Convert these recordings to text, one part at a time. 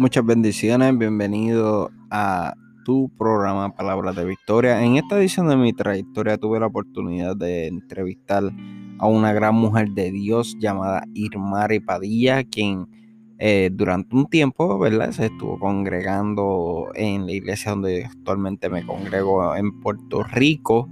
Muchas bendiciones, bienvenido a tu programa Palabras de Victoria. En esta edición de mi trayectoria tuve la oportunidad de entrevistar a una gran mujer de Dios llamada Irmari Padilla, quien eh, durante un tiempo, ¿verdad? Se estuvo congregando en la iglesia donde actualmente me congrego en Puerto Rico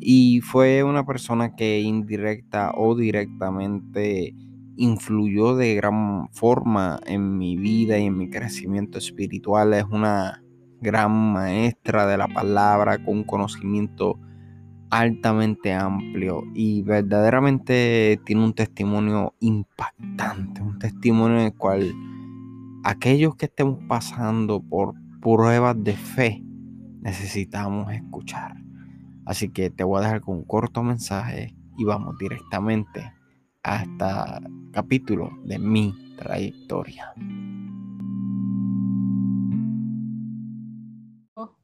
y fue una persona que indirecta o directamente influyó de gran forma en mi vida y en mi crecimiento espiritual. Es una gran maestra de la palabra con un conocimiento altamente amplio y verdaderamente tiene un testimonio impactante, un testimonio en el cual aquellos que estemos pasando por pruebas de fe necesitamos escuchar. Así que te voy a dejar con un corto mensaje y vamos directamente hasta capítulo de mi trayectoria.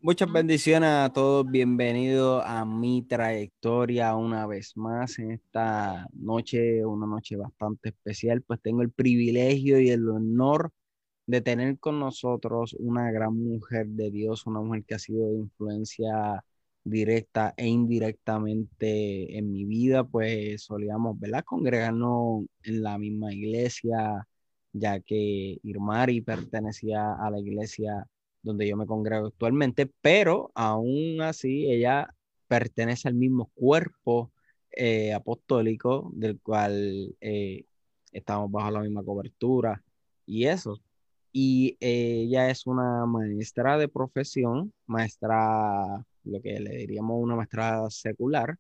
Muchas bendiciones a todos, bienvenidos a mi trayectoria una vez más en esta noche, una noche bastante especial, pues tengo el privilegio y el honor de tener con nosotros una gran mujer de Dios, una mujer que ha sido de influencia directa e indirectamente en mi vida, pues solíamos, ¿verdad? Congregarnos en la misma iglesia, ya que Irmari pertenecía a la iglesia donde yo me congrego actualmente, pero aún así ella pertenece al mismo cuerpo eh, apostólico del cual eh, estamos bajo la misma cobertura y eso. Y ella es una maestra de profesión, maestra lo que le diríamos una maestra secular,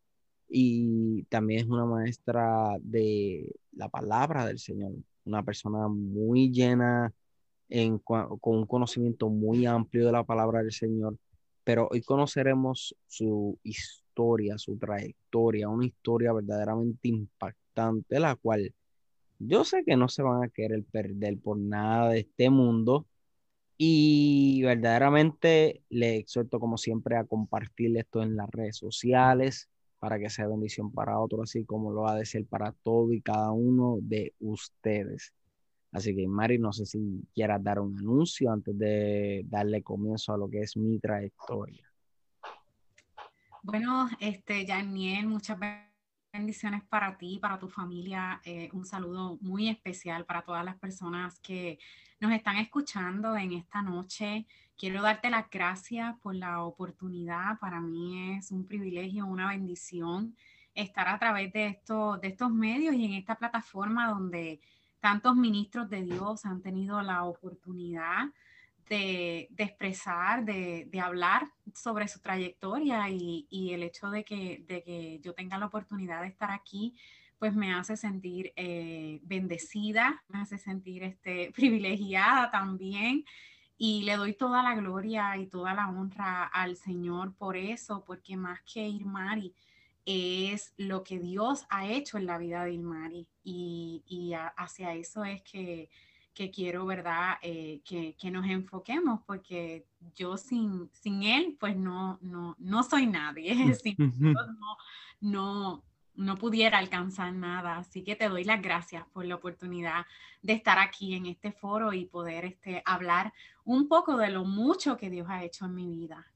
y también es una maestra de la palabra del Señor, una persona muy llena en, con un conocimiento muy amplio de la palabra del Señor, pero hoy conoceremos su historia, su trayectoria, una historia verdaderamente impactante, la cual yo sé que no se van a querer perder por nada de este mundo, y verdaderamente le exhorto, como siempre, a compartir esto en las redes sociales para que sea bendición para otros, así como lo ha de ser para todo y cada uno de ustedes. Así que, Mari, no sé si quieras dar un anuncio antes de darle comienzo a lo que es mi trayectoria. Bueno, este, Janiel, muchas bendiciones para ti, para tu familia. Eh, un saludo muy especial para todas las personas que nos están escuchando en esta noche. Quiero darte las gracias por la oportunidad. Para mí es un privilegio, una bendición estar a través de, esto, de estos medios y en esta plataforma donde tantos ministros de Dios han tenido la oportunidad de, expresar, de, hablar sobre su trayectoria y, el hecho de que, de que yo tenga la oportunidad de estar aquí pues me hace sentir eh, bendecida, me hace sentir este, privilegiada también. Y le doy toda la gloria y toda la honra al Señor por eso, porque más que Irmari es lo que Dios ha hecho en la vida de Irmari. Y, y hacia eso es que, que quiero, ¿verdad? Eh, que, que, nos enfoquemos, porque yo sin, sin Él, pues no, no, no soy nadie. sin no, no, no pudiera alcanzar nada. Así que te doy las gracias por la oportunidad de estar aquí en este foro y poder este, hablar un poco de lo mucho que Dios ha hecho en mi vida.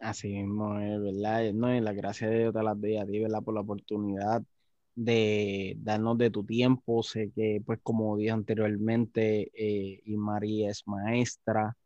Así mismo es, ¿verdad? No, y la gracia de Dios te las doy a ti, ¿verdad? Por la oportunidad de darnos de tu tiempo. Sé que, pues, como dije anteriormente, eh, y María es maestra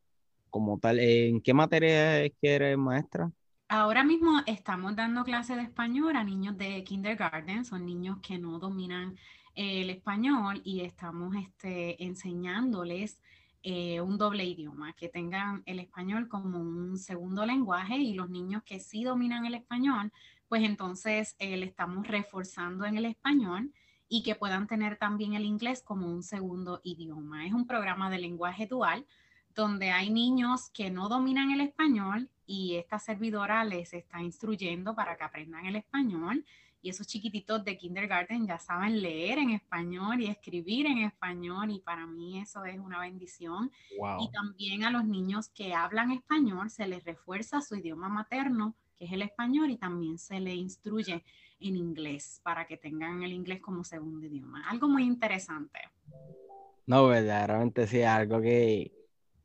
como tal. ¿En qué materia es que eres maestra? Ahora mismo estamos dando clases de español a niños de kindergarten, son niños que no dominan el español y estamos este, enseñándoles eh, un doble idioma, que tengan el español como un segundo lenguaje y los niños que sí dominan el español, pues entonces eh, le estamos reforzando en el español y que puedan tener también el inglés como un segundo idioma. Es un programa de lenguaje dual donde hay niños que no dominan el español y esta servidora les está instruyendo para que aprendan el español. Y esos chiquititos de kindergarten ya saben leer en español y escribir en español y para mí eso es una bendición. Y también a los niños que hablan español se les refuerza su idioma materno, que es el español, y también se les instruye en inglés para que tengan el inglés como segundo idioma. Algo muy interesante. No, verdaderamente sí, algo que,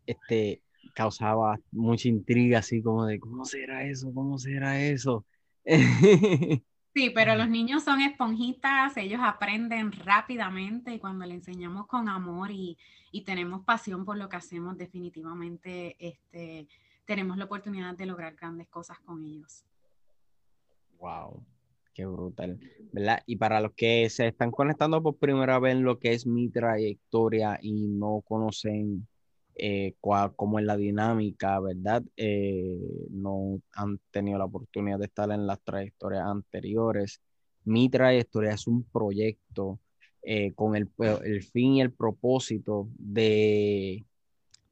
este, causaba mucha intriga, así como de, ¿cómo será eso? ¿Cómo será eso? Sí, pero los niños son esponjitas, ellos aprenden rápidamente y cuando le enseñamos con amor y, tenemos pasión por lo que hacemos, definitivamente este, tenemos la oportunidad de lograr grandes cosas con ellos. Wow, qué brutal, ¿verdad? Y para los que se están conectando por primera vez en lo que es mi trayectoria y no conocen eh, cómo es la dinámica, ¿verdad? Eh, no han tenido la oportunidad de estar en las trayectorias anteriores. Mi trayectoria es un proyecto eh, con el, el, fin y el propósito de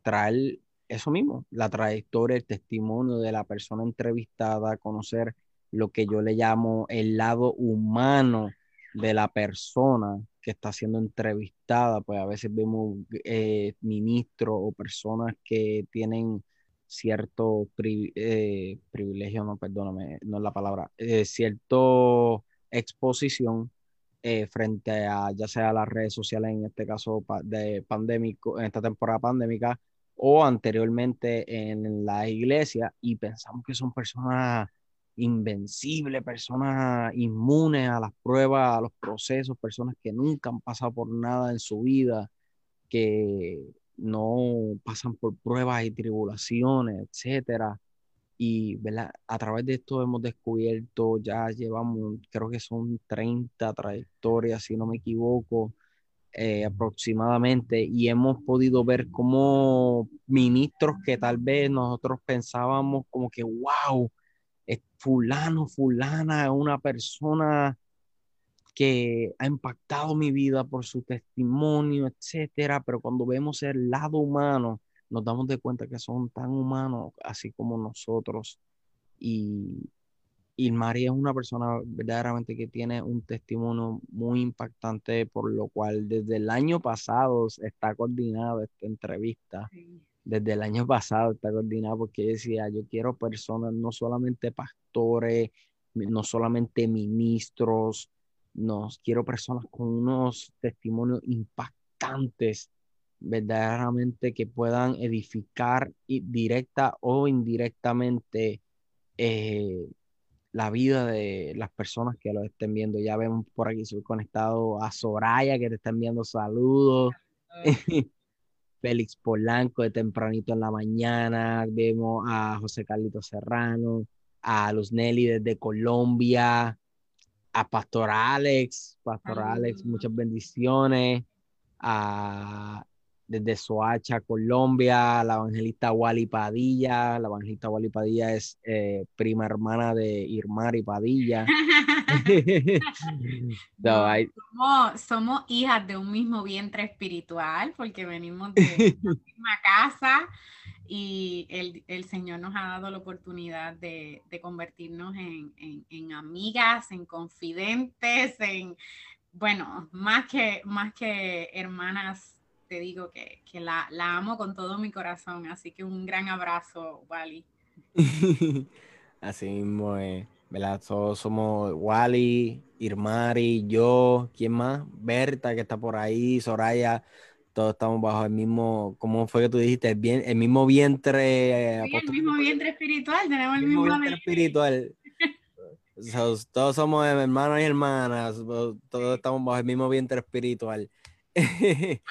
traer eso mismo, la trayectoria, el testimonio de la persona entrevistada, conocer lo que yo le llamo el lado humano de la persona que está siendo entrevistada, pues a veces vemos eh, ministros o personas que tienen cierto eh, privilegio, no, perdóname, no es la palabra, eh, cierto exposición frente a ya sea las redes sociales, en este caso de pandémico, en esta temporada pandémica, o anteriormente en la iglesia, y pensamos que son personas invencible, personas inmunes a las pruebas, a los procesos, personas que nunca han pasado por nada en su vida, que no pasan por pruebas y tribulaciones, etcétera. Y a través de esto hemos descubierto, ya llevamos, creo que son 30 trayectorias, si no me equivoco, eh, aproximadamente, y hemos podido ver como ministros que tal vez nosotros pensábamos como que, wow, fulano, fulana, una persona que ha impactado mi vida por su testimonio, etcétera, pero cuando vemos el lado humano, nos damos de cuenta que son tan humanos así como nosotros. Y, y María es una persona verdaderamente que tiene un testimonio muy impactante, por lo cual desde el año pasado está coordinada esta entrevista. Desde el año pasado está coordinado porque decía, yo quiero personas, no solamente pastores, no solamente ministros, no, quiero personas con unos testimonios impactantes, verdaderamente que puedan edificar directa o indirectamente eh, la vida de las personas que lo estén viendo. Ya vemos por aquí, soy conectado a Soraya que te está enviando saludos. Félix Polanco de tempranito en la mañana, vemos a José Carlito Serrano, a Luz Nelly desde Colombia, a Pastor Alex, Pastor Alex, muchas bendiciones, a, desde Soacha, Colombia, la evangelista Wally Padilla, la evangelista Wally Padilla es eh, prima hermana de Irmari Padilla. somos, hijas de un mismo vientre espiritual porque venimos de la misma casa y el, Señor nos ha dado la oportunidad de, convertirnos en, amigas, en confidentes, en, bueno, más que, más que hermanas, te digo que, la, la, amo con todo mi corazón. Así que un gran abrazo, Wally. Así mismo. ¿verdad? Todos somos Wally, Irmari, yo, ¿quién más? Berta, que está por ahí, Soraya, todos estamos bajo el mismo, ¿cómo fue que tú dijiste? El, bien, el mismo vientre. Sí, el mismo vientre espiritual, tenemos el, mismo, vientre espiritual. todos somos hermanos y hermanas, todos estamos bajo el mismo vientre espiritual.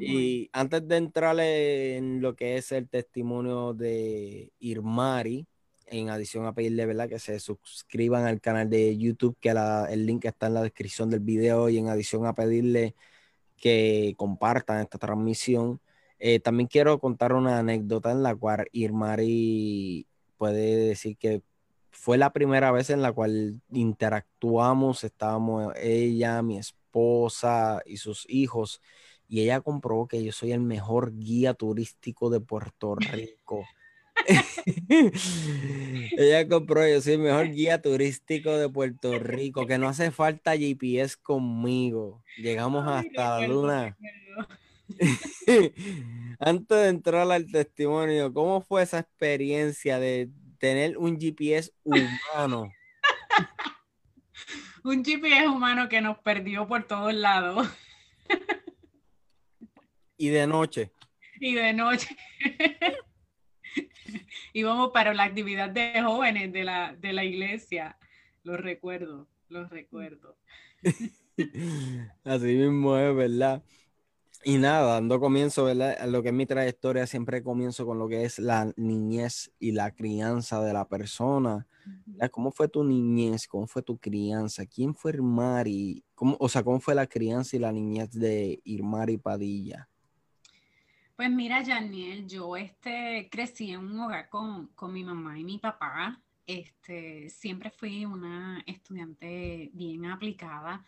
y antes de entrar en lo que es el testimonio de Irmari, en adición a pedirle ¿verdad? que se suscriban al canal de YouTube, que el link está en la descripción del video, y en adición a pedirle que compartan esta transmisión. Eh, también quiero contar una anécdota en la cual Irmari puede decir que fue la primera vez en la cual interactuamos, estábamos ella, mi esposa y sus hijos, y ella comprobó que yo soy el mejor guía turístico de Puerto Rico. Ella compró, yo soy el mejor guía turístico de Puerto Rico, que no hace falta GPS conmigo. Llegamos hasta la luna. Antes de entrar al testimonio, ¿cómo fue esa experiencia de tener un GPS humano? Un GPS humano que nos perdió por todos lados. y de noche. y de noche íbamos para la actividad de jóvenes de la, de la iglesia. Los recuerdo, los recuerdo. Así mismo es, ¿verdad? Y nada, dando comienzo, ¿verdad? A lo que es mi trayectoria, siempre comienzo con lo que es la niñez y la crianza de la persona. ¿Cómo fue tu niñez? ¿Cómo fue tu crianza? ¿Quién fue Irmari? ¿Cómo, o sea, ¿cómo fue la crianza y la niñez de Irmari Padilla? Pues mira, Janiel, yo este, crecí en un hogar con, con mi mamá y mi papá. Este, siempre fui una estudiante bien aplicada.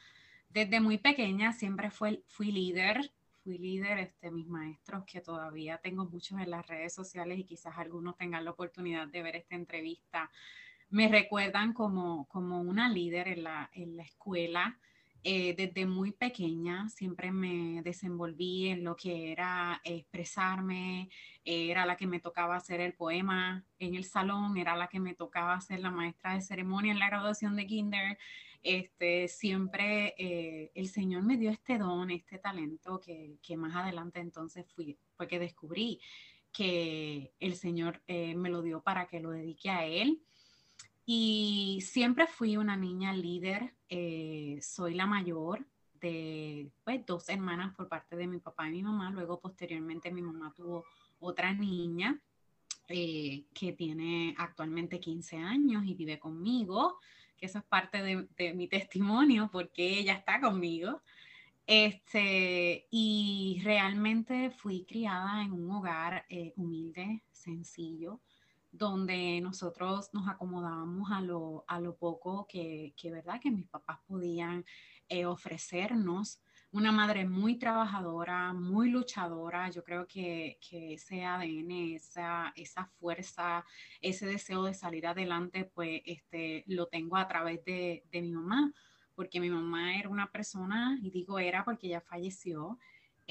Desde muy pequeña siempre fue, fui líder fui líder, este, mis maestros, que todavía tengo muchos en las redes sociales y quizás algunos tengan la oportunidad de ver esta entrevista, me recuerdan como, como una líder en la, en la escuela. Eh, desde muy pequeña siempre me desenvolví en lo que era expresarme, era la que me tocaba hacer el poema en el salón, era la que me tocaba ser la maestra de ceremonia en la graduación de kinder, este, siempre eh, el Señor me dio este don, este talento que, más adelante entonces fui, fue que descubrí que el Señor eh, me lo dio para que lo dedique a Él. Y siempre fui una niña líder, eh, soy la mayor de pues, dos hermanas por parte de mi papá y mi mamá, luego posteriormente mi mamá tuvo otra niña que tiene actualmente 15 años y vive conmigo eso es parte de, mi testimonio, porque ella está conmigo. Este, y realmente fui criada en un hogar eh, humilde, sencillo, donde nosotros nos acomodábamos a lo, a lo poco que, que, ¿verdad? que mis papás podían eh, ofrecernos una madre muy trabajadora, muy luchadora. Yo creo que, ese ADN, esa, esa fuerza, ese deseo de salir adelante, pues este, lo tengo a través de, mi mamá, porque mi mamá era una persona, y digo era porque ella falleció,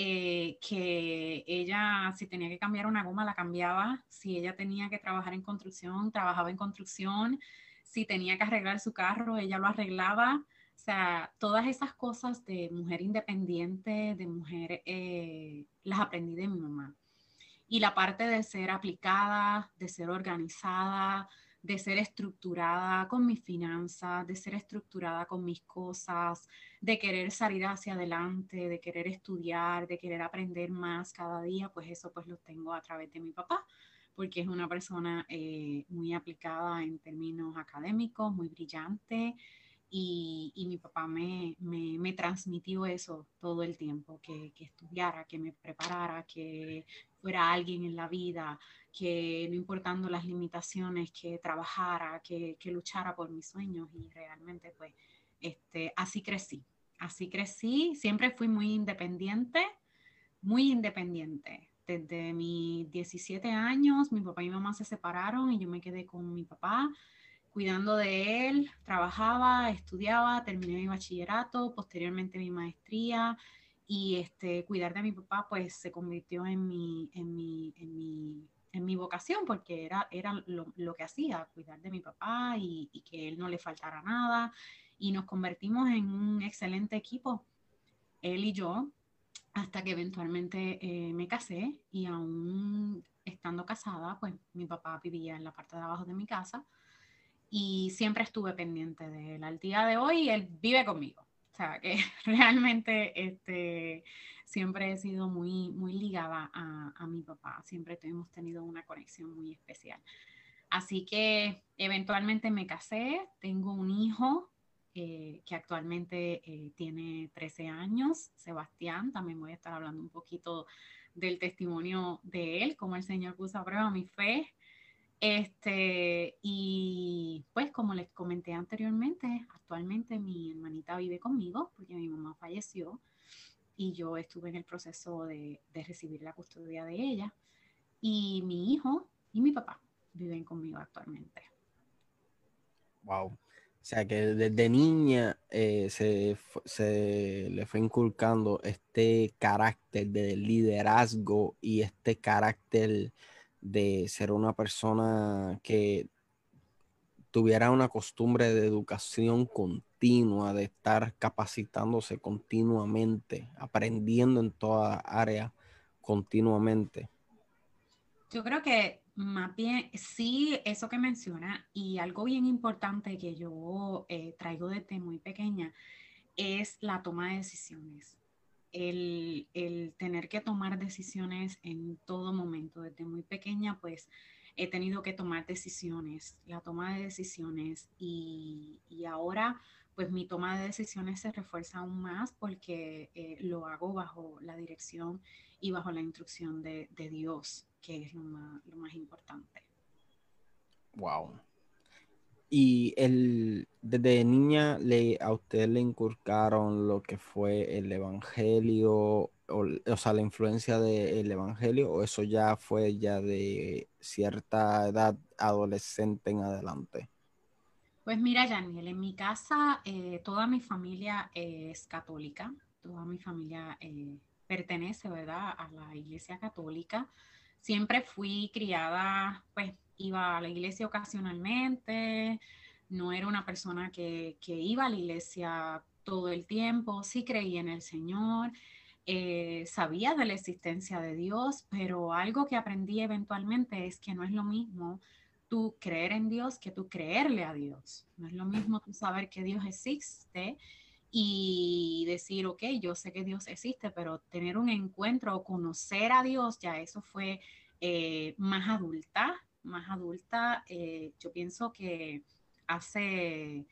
eh, que ella si tenía que cambiar una goma la cambiaba, si ella tenía que trabajar en construcción, trabajaba en construcción, si tenía que arreglar su carro, ella lo arreglaba. O sea, todas esas cosas de mujer independiente, de mujer, eh, las aprendí de mi mamá. Y la parte de ser aplicada, de ser organizada, de ser estructurada con mis finanzas, de ser estructurada con mis cosas, de querer salir hacia adelante, de querer estudiar, de querer aprender más cada día, pues eso pues lo tengo a través de mi papá, porque es una persona eh, muy aplicada en términos académicos, muy brillante, y, mi papá me, me, transmitió eso todo el tiempo, que, que, estudiara, que me preparara, que fuera alguien en la vida, que no importando las limitaciones, que trabajara, que, que luchara por mis sueños y realmente pues este, así crecí, así crecí, siempre fui muy independiente, muy independiente. Desde mis 17 años, mi papá y mamá se separaron y yo me quedé con mi papá cuidando de él, trabajaba, estudiaba, terminé mi bachillerato, posteriormente mi maestría y este, cuidar de mi papá pues se convirtió en mi, en mi, en mi, en mi vocación porque era, era lo, que hacía, cuidar de mi papá y, que él no le faltara nada y nos convertimos en un excelente equipo, él y yo, hasta que eventualmente eh, me casé y aún estando casada, pues mi papá vivía en la parte de abajo de mi casa y siempre estuve pendiente de él. Al día de hoy, él vive conmigo. O sea, que realmente este, siempre he sido muy, muy ligada a, a mi papá. Siempre hemos tenido una conexión muy especial. Así que eventualmente me casé, tengo un hijo eh, que actualmente eh, tiene 13 años, Sebastián. También voy a estar hablando un poquito del testimonio de él, cómo el Señor puso a prueba mi fe este, y pues como les comenté anteriormente, actualmente mi hermanita vive conmigo porque mi mamá falleció y yo estuve en el proceso de, recibir la custodia de ella. Y mi hijo y mi papá viven conmigo actualmente. Wow. O sea que desde niña eh, se, se, le fue inculcando este carácter de liderazgo y este carácter de ser una persona que tuviera una costumbre de educación continua, de estar capacitándose continuamente, aprendiendo en toda área, continuamente? Yo creo que más bien, sí, eso que menciona y algo bien importante que yo eh, traigo desde muy pequeña es la toma de decisiones. El, el, tener que tomar decisiones en todo momento. Desde muy pequeña, pues he tenido que tomar decisiones, la toma de decisiones y, y ahora pues mi toma de decisiones se refuerza aún más porque eh, lo hago bajo la dirección y bajo la instrucción de, de Dios, que es lo más, lo más importante. Wow. Y el, desde niña le, a usted le inculcaron lo que fue el Evangelio, o, sea, la influencia del Evangelio, o eso ya fue ya de cierta edad adolescente en adelante. Pues mira, Janiel, en mi casa eh, toda mi familia es católica, toda mi familia eh, pertenece, ¿verdad?, a la iglesia católica. Siempre fui criada, pues iba a la iglesia ocasionalmente, no era una persona que, que iba a la iglesia todo el tiempo, sí creía en el Señor, eh, sabía de la existencia de Dios, pero algo que aprendí eventualmente es que no es lo mismo tú creer en Dios que tú creerle a Dios. No es lo mismo tú saber que Dios existe y decir, ok, yo sé que Dios existe, pero tener un encuentro o conocer a Dios, ya eso fue eh, más adulta, más adulta. Eh, yo pienso que hace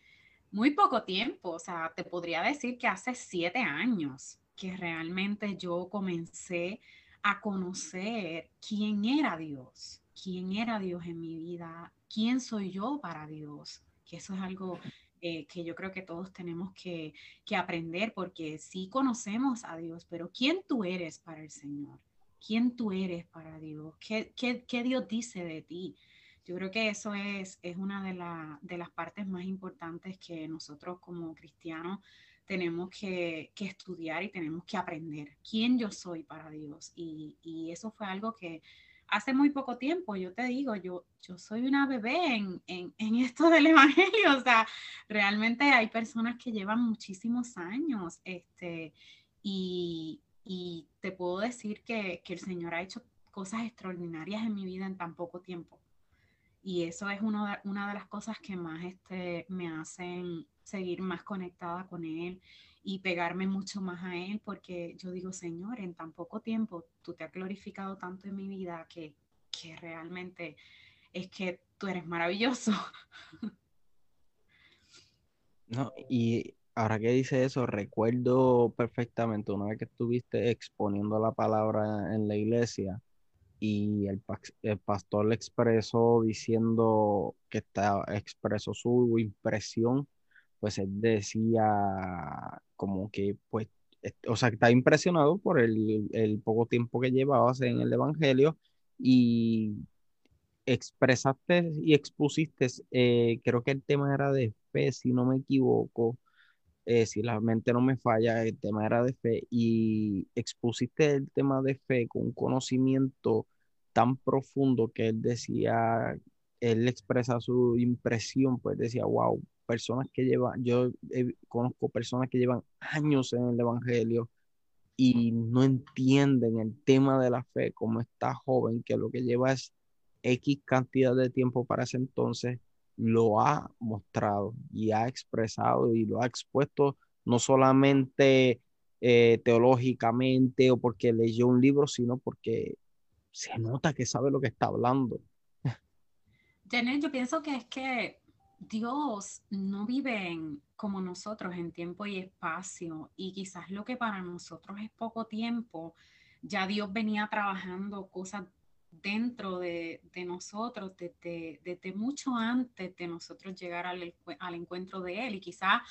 muy poco tiempo, o sea, te podría decir que hace siete años que realmente yo comencé a conocer quién era Dios quién era Dios en mi vida, quién soy yo para Dios, que eso es algo eh, que yo creo que todos tenemos que, aprender, porque sí conocemos a Dios, pero ¿quién tú eres para el Señor? ¿Quién tú eres para Dios? ¿Qué, Dios dice de ti? Yo creo que eso es, es una de, de, las partes más importantes que nosotros como cristianos tenemos que, estudiar y tenemos que aprender. ¿Quién yo soy para Dios? Y, y eso fue algo que hace muy poco tiempo, yo te digo, yo, yo soy una bebé en, esto del Evangelio, o sea, realmente hay personas que llevan muchísimos años, este, y, te puedo decir que, el Señor ha hecho cosas extraordinarias en mi vida en tan poco tiempo. Y eso es una de las cosas que más este, me hacen seguir más conectada con Él y pegarme mucho más a Él, porque yo digo, Señor, en tan poco tiempo tú te has glorificado tanto en mi vida que, que realmente es que tú eres maravilloso. No, y ahora que dice eso, recuerdo perfectamente una vez que estuviste exponiendo la palabra en la iglesia y el, el pastor le expresó diciendo que está, expresó su impresión pues él decía como que, pues, o sea, está impresionado por el, poco tiempo que llevabas en el Evangelio y expresaste y expusiste, eh, creo que el tema era de fe, si no me equivoco, eh, si la mente no me falla, el tema era de fe y expusiste el tema de fe con un conocimiento tan profundo que él decía, él expresa su impresión, pues decía, wow, personas que llevan, yo conozco personas que llevan años en el Evangelio y no entienden el tema de la fe como está joven, que lo que lleva es X cantidad de tiempo para ese entonces, lo ha mostrado y ha expresado y lo ha expuesto no solamente eh, teológicamente o porque leyó un libro, sino porque se nota que sabe lo que está hablando. Janet, yo pienso que es que Dios no vive como nosotros en tiempo y espacio y quizás lo que para nosotros es poco tiempo, ya Dios venía trabajando cosas dentro de, nosotros desde, mucho antes de nosotros llegar al, al encuentro de Él. Y quizás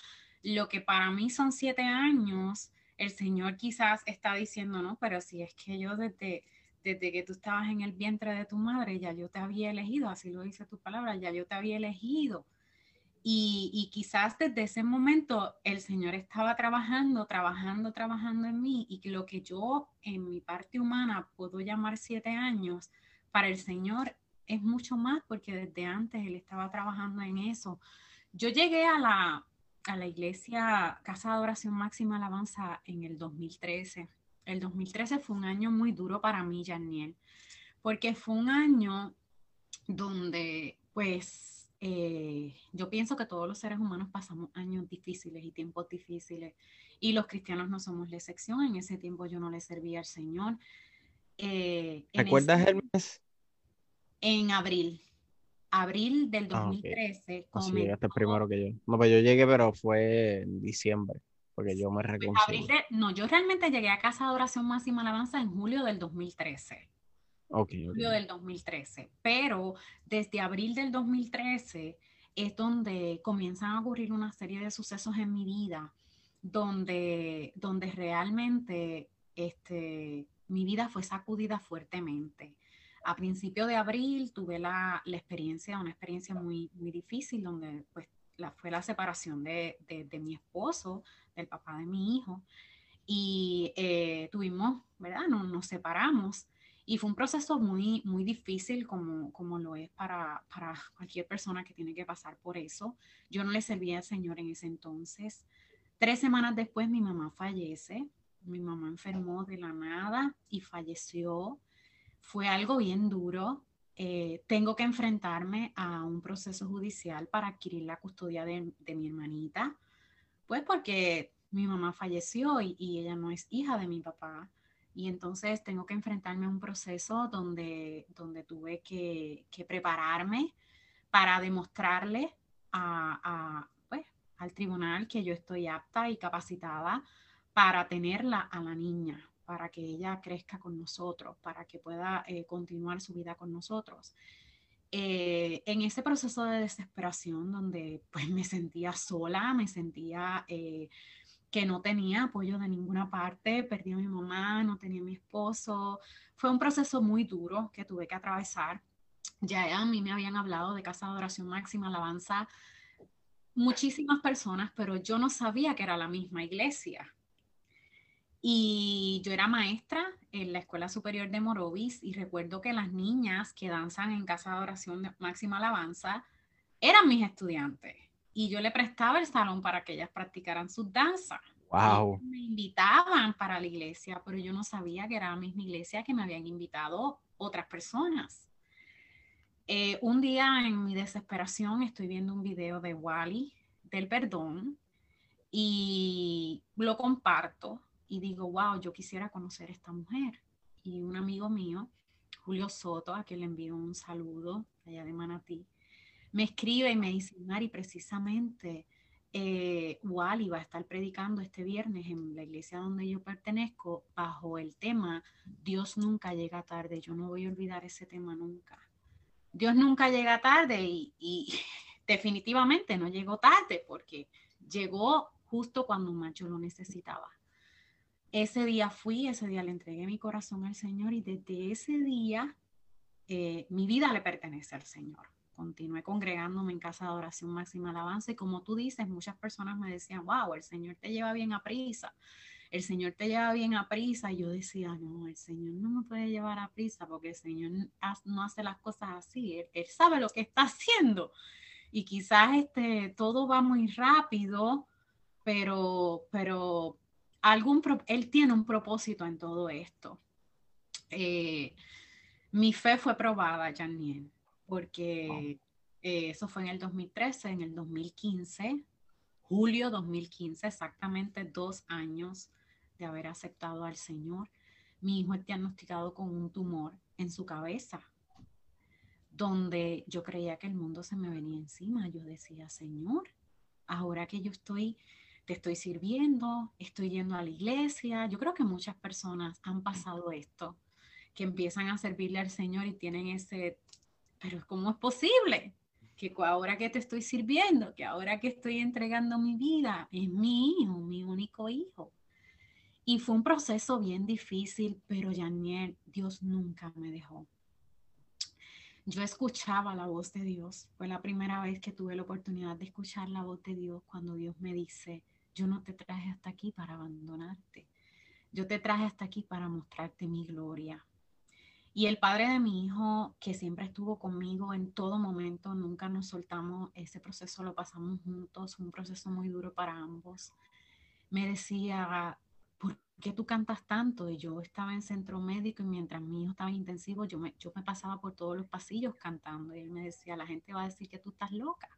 lo que para mí son siete años, el Señor quizás está diciendo, no, pero si es que yo desde desde que tú estabas en el vientre de tu madre, ya yo te había elegido, así lo dice tu palabra, ya yo te había elegido. Y, quizás desde ese momento el Señor estaba trabajando, trabajando, trabajando en mí y lo que yo en mi parte humana puedo llamar siete años, para el Señor es mucho más porque desde antes Él estaba trabajando en eso. Yo llegué a la, a la iglesia Casa de Adoración Máxima Alabanza en el 2013. El 2013 fue un año muy duro para mí, Janiel, porque fue un año donde, pues, eh, yo pienso que todos los seres humanos pasamos años difíciles y tiempos difíciles, y los cristianos no somos la excepción. En ese tiempo yo no le servía al Señor. Eh, ¿Recuerdas el mes? En abril. Abril del 2013. Ah, sí, llegaste primero que yo. No, pues yo llegué, pero fue en diciembre, porque yo me pues, reconcilié. no, yo realmente llegué a Casa de Oración Máxima Alabanza en julio del 2013. Ok. Julio del 2013. Pero desde abril del 2013 es donde comienzan a ocurrir una serie de sucesos en mi vida donde, donde realmente este, mi vida fue sacudida fuertemente. A principio de abril tuve la, la experiencia, una experiencia muy, muy difícil, donde pues, la, fue la separación de, de, mi esposo, del papá de mi hijo, y eh, tuvimos, ¿verdad? Nos, nos, separamos. Y fue un proceso muy, muy difícil, como, como lo es para, para cualquier persona que tiene que pasar por eso. Yo no le servía al Señor en ese entonces. Tres semanas después mi mamá fallece, mi mamá enfermó de la nada y falleció. Fue algo bien duro. Eh, tengo que enfrentarme a un proceso judicial para adquirir la custodia de, mi hermanita, pues porque mi mamá falleció y, ella no es hija de mi papá. Y entonces tengo que enfrentarme a un proceso donde, donde tuve que, prepararme para demostrarle a, al tribunal que yo estoy apta y capacitada para tenerla a la niña, para que ella crezca con nosotros, para que pueda eh, continuar su vida con nosotros. Eh, en ese proceso de desesperación donde pues me sentía sola, me sentía eh, que no tenía apoyo de ninguna parte, perdí a mi mamá, no tenía mi esposo, fue un proceso muy duro que tuve que atravesar. Ya a mí me habían hablado de Casa de Oración Máxima Alabanza muchísimas personas, pero yo no sabía que era la misma iglesia. Y yo era maestra en la Escuela Superior de Morovis y recuerdo que las niñas que danzan en Casa de Oración Máxima Alabanza eran mis estudiantes y yo le prestaba el salón para que ellas practicaran sus danzas. Wow. Me invitaban para la iglesia, pero yo no sabía que era la misma iglesia que me habían invitado otras personas. Eh, un día en mi desesperación estoy viendo un video de Wally del perdón y lo comparto y digo, wow, yo quisiera conocer a esta mujer. Y un amigo mío, Julio Soto, a quien le envío un saludo allá de Manatí, me escribe y me dice, Mari, precisamente eh, Wally va a estar predicando este viernes en la iglesia donde yo pertenezco bajo el tema Dios nunca llega tarde. Yo no voy a olvidar ese tema nunca. Dios nunca llega tarde y, definitivamente no llegó tarde porque llegó justo cuando más yo lo necesitaba. Ese día fui, ese día le entregué mi corazón al Señor y desde ese día eh, mi vida le pertenece al Señor. Continué congregándome en casa de oración máxima alabanza y como tú dices, muchas personas me decían, wow, el Señor te lleva bien a prisa el Señor te lleva bien a prisa. Y yo decía, no, el Señor no me puede llevar a prisa porque el Señor no hace las cosas así. Él, sabe lo que está haciendo. Y quizás este, todo va muy rápido, pero, pero algún, Él tiene un propósito en todo esto. Eh, mi fe fue probada, Janine, porque eh, eso fue en el 2013, en el 2015, julio 2015, exactamente dos años de haber aceptado al Señor. Mi hijo es diagnosticado con un tumor en su cabeza, donde yo creía que el mundo se me venía encima. Yo decía, Señor, ahora que yo estoy, te estoy sirviendo, estoy yendo a la iglesia. Yo creo que muchas personas han pasado esto, que empiezan a servirle al Señor y tienen ese, pero ¿cómo es posible? que ahora que te estoy sirviendo, que ahora que estoy entregando mi vida, es mi hijo, mi único hijo. Y fue un proceso bien difícil, pero Janiel, Dios nunca me dejó. Yo escuchaba la voz de Dios. Fue la primera vez que tuve la oportunidad de escuchar la voz de Dios cuando Dios me dice, yo no te traje hasta aquí para abandonarte. Yo te traje hasta aquí para mostrarte mi gloria. Y el padre de mi hijo, que siempre estuvo conmigo en todo momento, nunca nos soltamos, ese proceso lo pasamos juntos, un proceso muy duro para ambos, me decía, ¿por qué tú cantas tanto? Y yo estaba en centro médico y mientras mi hijo estaba en intensivo, yo me, yo me pasaba por todos los pasillos cantando y él me decía, la gente va a decir que tú estás loca.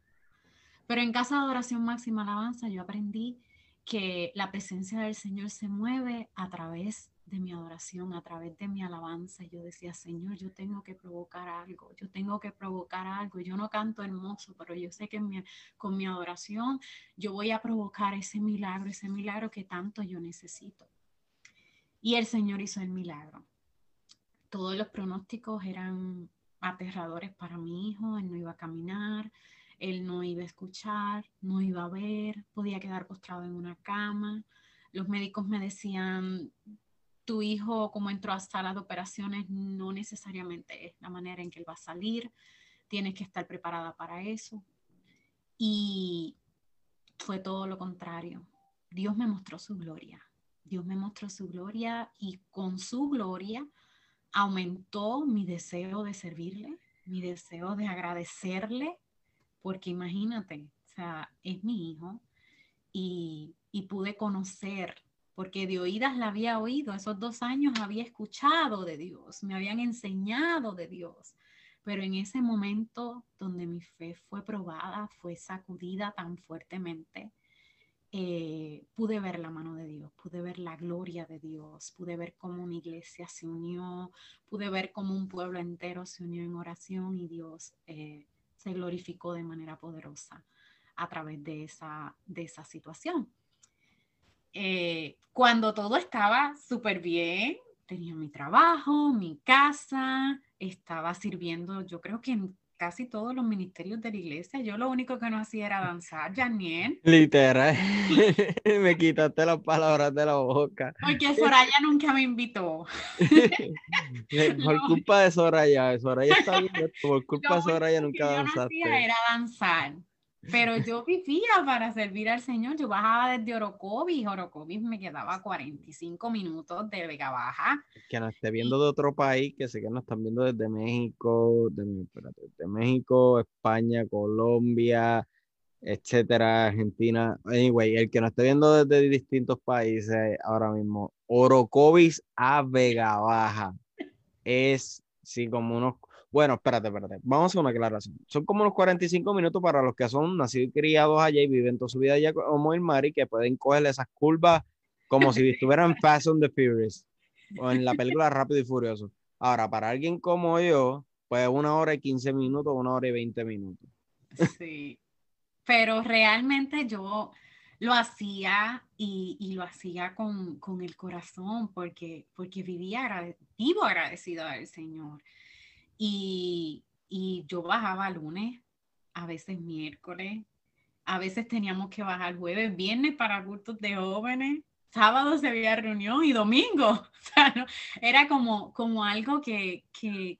Pero en Casa de Adoración Máxima Alabanza yo aprendí que la presencia del Señor se mueve a través de mi adoración, a través de mi alabanza. Yo decía, Señor, yo tengo que provocar algo, yo tengo que provocar algo. Yo no canto hermoso, pero yo sé que con mi adoración yo voy a provocar ese milagro, ese milagro que tanto yo necesito. Y el Señor hizo el milagro. Todos los pronósticos eran aterradores para mi hijo, él no iba a caminar, él no iba a escuchar, no iba a ver, podía quedar postrado en una cama. Los médicos me decían, tu hijo como entró a sala de operaciones no necesariamente es la manera en que él va a salir, tienes que estar preparada para eso. Y fue todo lo contrario. Dios me mostró su gloria. Dios me mostró su gloria y con su gloria aumentó mi deseo de servirle, mi deseo de agradecerle, porque imagínate, o sea, es mi hijo y, y pude conocer porque de oídas la había oído, esos dos años había escuchado de Dios, me habían enseñado de Dios, pero en ese momento donde mi fe fue probada, fue sacudida tan fuertemente, eh, pude ver la mano de Dios, pude ver la gloria de Dios, pude ver cómo una iglesia se unió, pude ver cómo un pueblo entero se unió en oración y Dios eh, se glorificó de manera poderosa a través de esa, de esa situación. Eh, cuando todo estaba súper bien, tenía mi trabajo, mi casa, estaba sirviendo, yo creo que en casi todos los ministerios de la iglesia, yo lo único que no hacía era danzar, Janiel. Literal, me quitaste las palabras de la boca. Porque Soraya nunca me invitó. por culpa de Soraya, Soraya está bien, por culpa de Soraya nunca danzaste. Yo no hacía era danzar. Pero yo vivía para servir al Señor. Yo bajaba desde Orocovis. Orocovis me quedaba 45 minutos de Vega Baja. Que nos esté viendo de otro país, que sé que nos están viendo desde México, de, desde México, España, Colombia, etcétera, Argentina. Anyway, el que nos esté viendo desde distintos países ahora mismo, Orocovis a Vega Baja es, sí, como unos bueno, espérate, espérate. Vamos a hacer una aclaración. Son como unos 45 minutos para los que son nacidos y criados allá y viven toda su vida allá como el Mari, que pueden coger esas curvas como si estuvieran Fast on the Furious o en la película Rápido y Furioso. Ahora, para alguien como yo, pues una hora y 15 minutos, una hora y 20 minutos. Sí, pero realmente yo lo hacía y, y lo hacía con, con, el corazón porque, porque vivía, vivo agradecido al Señor. Y, yo bajaba lunes, a veces miércoles, a veces teníamos que bajar jueves, viernes para cultos de jóvenes, sábado se había reunión y domingo. Era como, como algo que, que,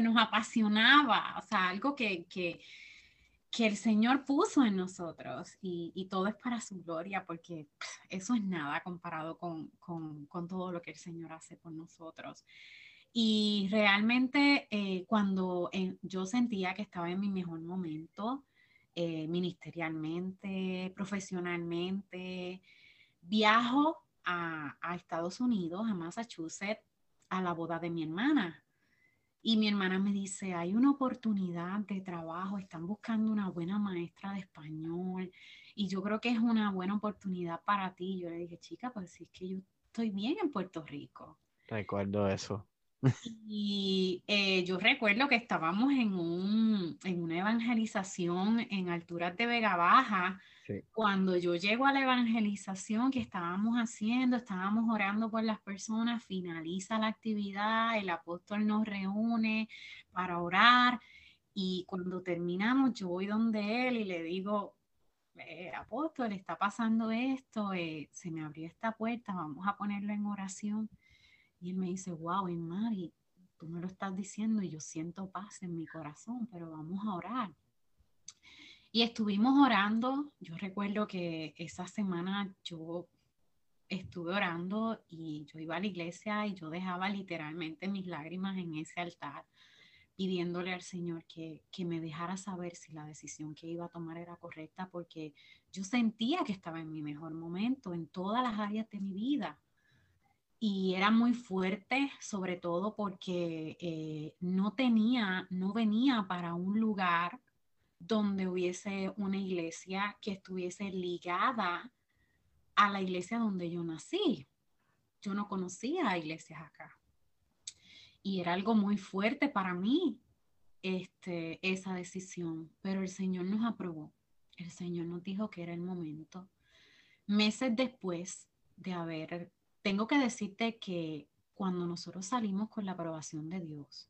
nos apasionaba, o sea, algo que, que, el Señor puso en nosotros y, todo es para su gloria, porque eso es nada comparado con, con todo lo que el Señor hace por nosotros. Y realmente eh, cuando yo sentía que estaba en mi mejor momento, eh, ministerialmente, profesionalmente, viajo a, a, Estados Unidos, a Massachusetts, a la boda de mi hermana. Y mi hermana me dice, hay una oportunidad de trabajo, están buscando una buena maestra de español y yo creo que es una buena oportunidad para ti. Yo le dije, chica, pues sí, es que yo estoy bien en Puerto Rico. Recuerdo eso. Y eh, yo recuerdo que estábamos en, un, en una evangelización en alturas de Vega Baja. Cuando yo llego a la evangelización que estábamos haciendo, estábamos orando por las personas, finaliza la actividad, el apóstol nos reúne para orar y cuando terminamos yo voy donde él y le digo, eh, apóstol, está pasando esto, eh, se me abrió esta puerta, vamos a ponerlo en oración. Y él me dice, wow, Mari, tú me lo estás diciendo y yo siento paz en mi corazón, pero vamos a orar. Y estuvimos orando. Yo recuerdo que esa semana yo estuve orando y yo iba a la iglesia y yo dejaba literalmente mis lágrimas en ese altar, pidiéndole al Señor que, que me dejara saber si la decisión que iba a tomar era correcta, porque yo sentía que estaba en mi mejor momento en todas las áreas de mi vida y era muy fuerte, sobre todo porque eh, no tenía, no venía para un lugar donde hubiese una iglesia que estuviese ligada a la iglesia donde yo nací. Yo no conocía iglesias acá. Y era algo muy fuerte para mí este, esa decisión, pero el Señor nos aprobó. El Señor nos dijo que era el momento. Meses después de haber tengo que decirte que cuando nosotros salimos con la aprobación de Dios,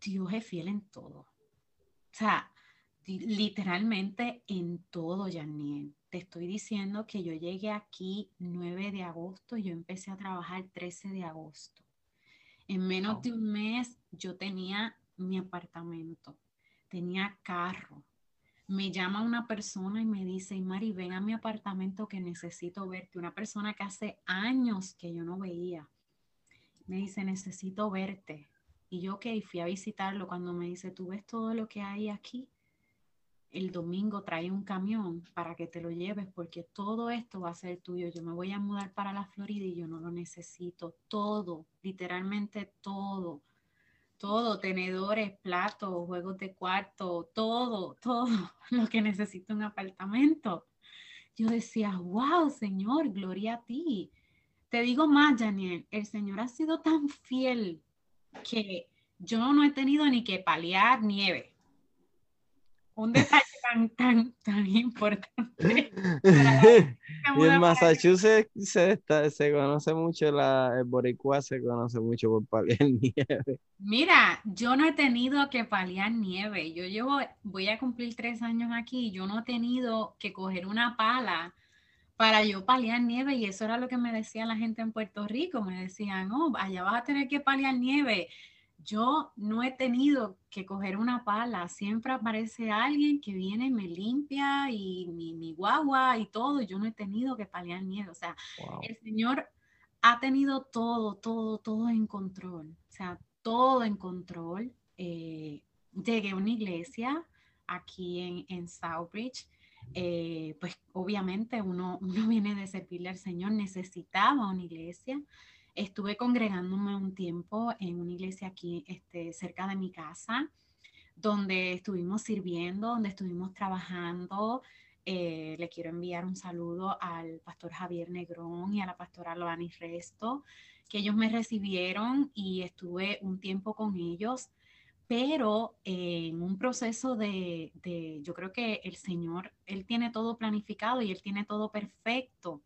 Dios es fiel en todo. O sea, literalmente en todo, Janine. Te estoy diciendo que yo llegué aquí 9 de agosto y yo empecé a trabajar 13 de agosto. En menos de un mes yo tenía mi apartamento, tenía carro, me llama una persona y me dice, Mari, ven a mi apartamento que necesito verte. Una persona que hace años que yo no veía. Me dice, necesito verte. Y yo, ok, fui a visitarlo. Cuando me dice, tú ves todo lo que hay aquí, el domingo trae un camión para que te lo lleves porque todo esto va a ser tuyo. Yo me voy a mudar para la Florida y yo no lo necesito. Todo, literalmente todo todo, tenedores, platos, juegos de cuarto, todo, todo lo que necesita un apartamento. Yo decía, wow, Señor, gloria a ti. Te digo más, Daniel, el Señor ha sido tan fiel que yo no he tenido ni que paliar nieve. Un detalle tan, tan, tan importante. y en Massachusetts se, se conoce mucho, la, el boricua se conoce mucho por paliar nieve. Mira, yo no he tenido que paliar nieve. Yo llevo, voy a cumplir tres años aquí yo no he tenido que coger una pala para yo paliar nieve y eso era lo que me decía la gente en Puerto Rico. Me decían, oh, allá vas a tener que paliar nieve yo no he tenido que coger una pala, siempre aparece alguien que viene y me limpia y mi, guagua y todo, yo no he tenido que paliar nieve, o sea, el Señor ha tenido todo, todo, todo en control, o sea, todo en control. Eh, llegué a una iglesia aquí en, en Southbridge, eh, pues obviamente uno, uno viene de servirle al Señor, necesitaba una iglesia. Estuve congregándome un tiempo en una iglesia aquí este, cerca de mi casa, donde estuvimos sirviendo, donde estuvimos trabajando. Eh, le quiero enviar un saludo al pastor Javier Negrón y a la pastora Albani Resto, que ellos me recibieron y estuve un tiempo con ellos, pero en un proceso de, de, yo creo que el Señor, Él tiene todo planificado y Él tiene todo perfecto.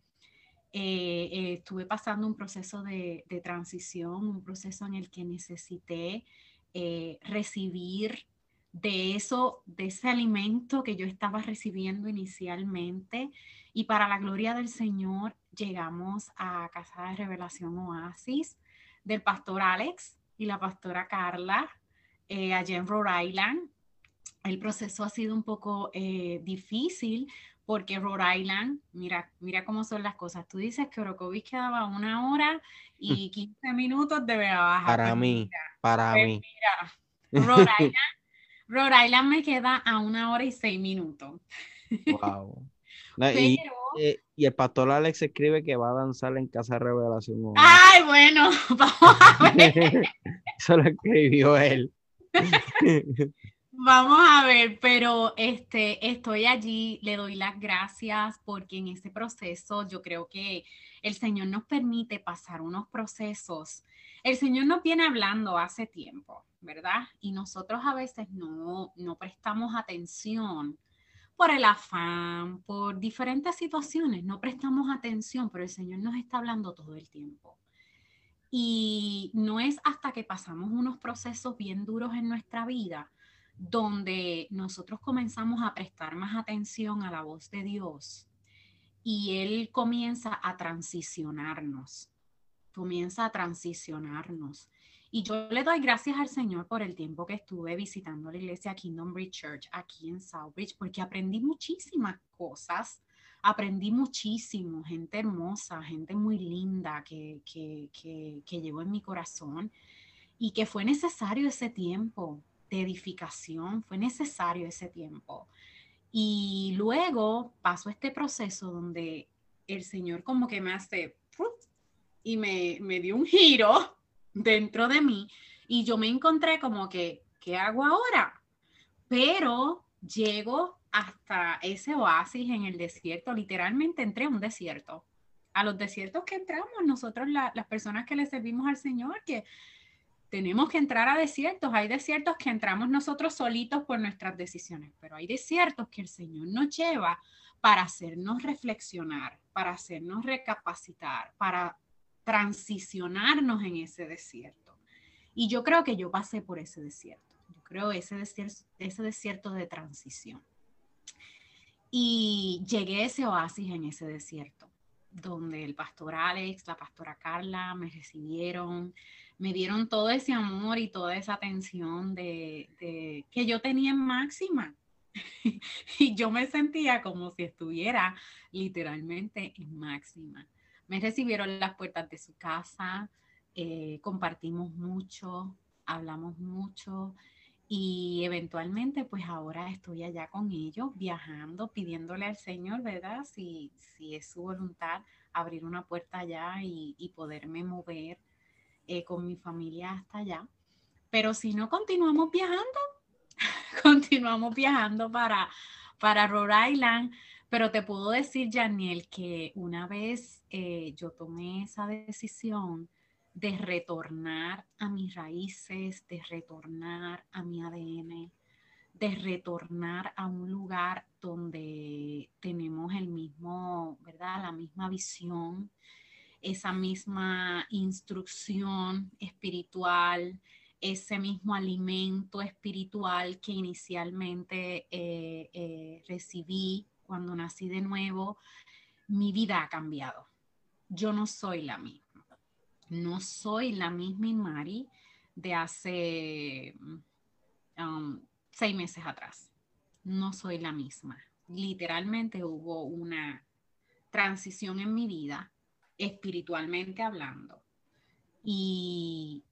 Eh, eh, estuve pasando un proceso de, transición, un proceso en el que necesité eh, recibir de eso, de ese alimento que yo estaba recibiendo inicialmente. Y para la gloria del Señor, llegamos a Casa de Revelación Oasis del pastor Alex y la pastora Carla allá en Rhode Island. El proceso ha sido un poco difícil porque Rhode Island, mira, mira cómo son las cosas. Tú dices que Orocovis quedaba una hora y 15 minutos de Baja. Para pues mí, para pues mí. Mira, Rhode Island, Rhode Island me queda a una hora y seis minutos. Wow. y, eh, y, el pastor Alex escribe que va a danzar en Casa de Revelación. Ay, bueno, vamos a ver. Eso lo escribió él. Vamos a ver, pero este, estoy allí, le doy las gracias porque en ese proceso yo creo que el Señor nos permite pasar unos procesos. El Señor nos viene hablando hace tiempo, ¿verdad? Y nosotros a veces no, no prestamos atención por el afán, por diferentes situaciones, no prestamos atención, pero el Señor nos está hablando todo el tiempo. Y no es hasta que pasamos unos procesos bien duros en nuestra vida donde nosotros comenzamos a prestar más atención a la voz de Dios y Él comienza a transicionarnos, comienza a transicionarnos. Y yo le doy gracias al Señor por el tiempo que estuve visitando la iglesia Kingdom Bridge Church aquí en Southbridge, porque aprendí muchísimas cosas, aprendí muchísimo, gente hermosa, gente muy linda que, que, que, que llegó en mi corazón y que fue necesario ese tiempo de edificación, fue necesario ese tiempo. Y luego pasó este proceso donde el Señor como que me hace y me, me dio un giro dentro de mí y yo me encontré como que, ¿qué hago ahora? Pero llego hasta ese oasis en el desierto, literalmente entré a un desierto. A los desiertos que entramos nosotros, las personas que le servimos al Señor, que tenemos que entrar a desiertos. Hay desiertos que entramos nosotros solitos por nuestras decisiones, pero hay desiertos que el Señor nos lleva para hacernos reflexionar, para hacernos recapacitar, para transicionarnos en ese desierto. Y yo creo que yo pasé por ese desierto. Yo creo ese desierto, ese desierto de transición. Y llegué a ese oasis en ese desierto, donde el pastor Alex, la pastora Carla me recibieron, me dieron todo ese amor y toda esa atención de, que yo tenía en máxima. y yo me sentía como si estuviera literalmente en máxima. Me recibieron las puertas de su casa, eh, compartimos mucho, hablamos mucho y eventualmente pues ahora estoy allá con ellos viajando, pidiéndole al Señor, ¿verdad? Si, si es su voluntad abrir una puerta allá y, y poderme mover eh, con mi familia hasta allá. Pero si no, continuamos viajando, continuamos viajando para, para Rhode Island. Pero te puedo decir, Janiel, que una vez eh, yo tomé esa decisión de retornar a mis raíces, de retornar a mi ADN, de retornar a un lugar donde tenemos el mismo, ¿verdad? La misma visión, esa misma instrucción espiritual, ese mismo alimento espiritual que inicialmente eh, eh, recibí cuando nací de nuevo, mi vida ha cambiado. Yo no soy la misma. No soy la misma Mari de hace um, seis meses atrás. No soy la misma. Literalmente hubo una transición en mi vida espiritualmente hablando. Y,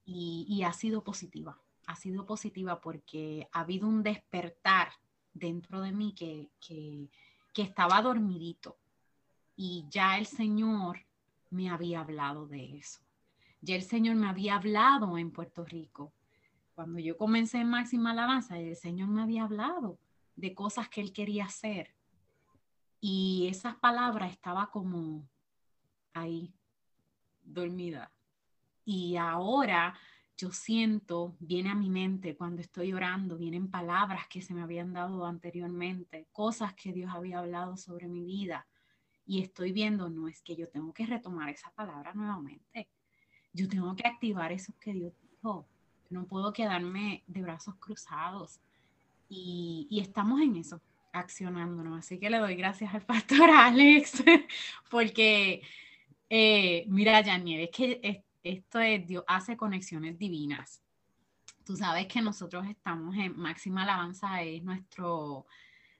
ha sido positiva, ha sido positiva porque ha habido un despertar dentro de mí que, que, que estaba dormidito y ya el Señor me había hablado de eso. Ya el Señor me había hablado en Puerto Rico. Cuando yo comencé en Máxima Alabanza, el Señor me había hablado de cosas que Él quería hacer. Y esas palabras estaba como ahí, dormida. Y ahora yo siento, viene a mi mente cuando estoy orando, vienen palabras que se me habían dado anteriormente, cosas que Dios había hablado sobre mi vida. Y estoy viendo, no es que yo tengo que retomar esa palabra nuevamente. Yo tengo que activar eso que Dios dijo. No puedo quedarme de brazos cruzados. Y, y estamos en eso, accionándonos. Así que le doy gracias al pastor Alex, porque eh, mira, Janiel, es que esto es, Dios hace conexiones divinas. Tú sabes que nosotros estamos en máxima alabanza, es nuestro,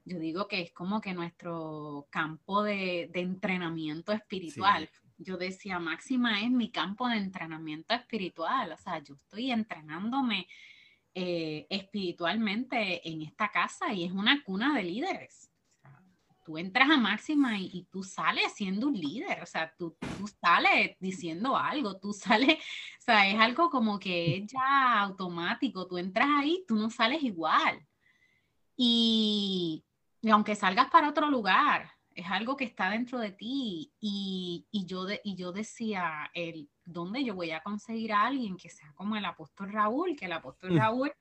yo digo que es como que nuestro campo de, entrenamiento espiritual. Yo decía, máxima es mi campo de entrenamiento espiritual, o sea, yo estoy entrenándome eh, espiritualmente en esta casa y es una cuna de líderes tú entras a máxima y, tú sales siendo un líder, o sea, tú, tú, sales diciendo algo, tú sales, o sea, es algo como que es ya automático, tú entras ahí, tú no sales igual. Y, aunque salgas para otro lugar, es algo que está dentro de ti. Y, yo, y yo decía, el, ¿dónde yo voy a conseguir a alguien que sea como el apóstol Raúl? Que el apóstol mm. Raúl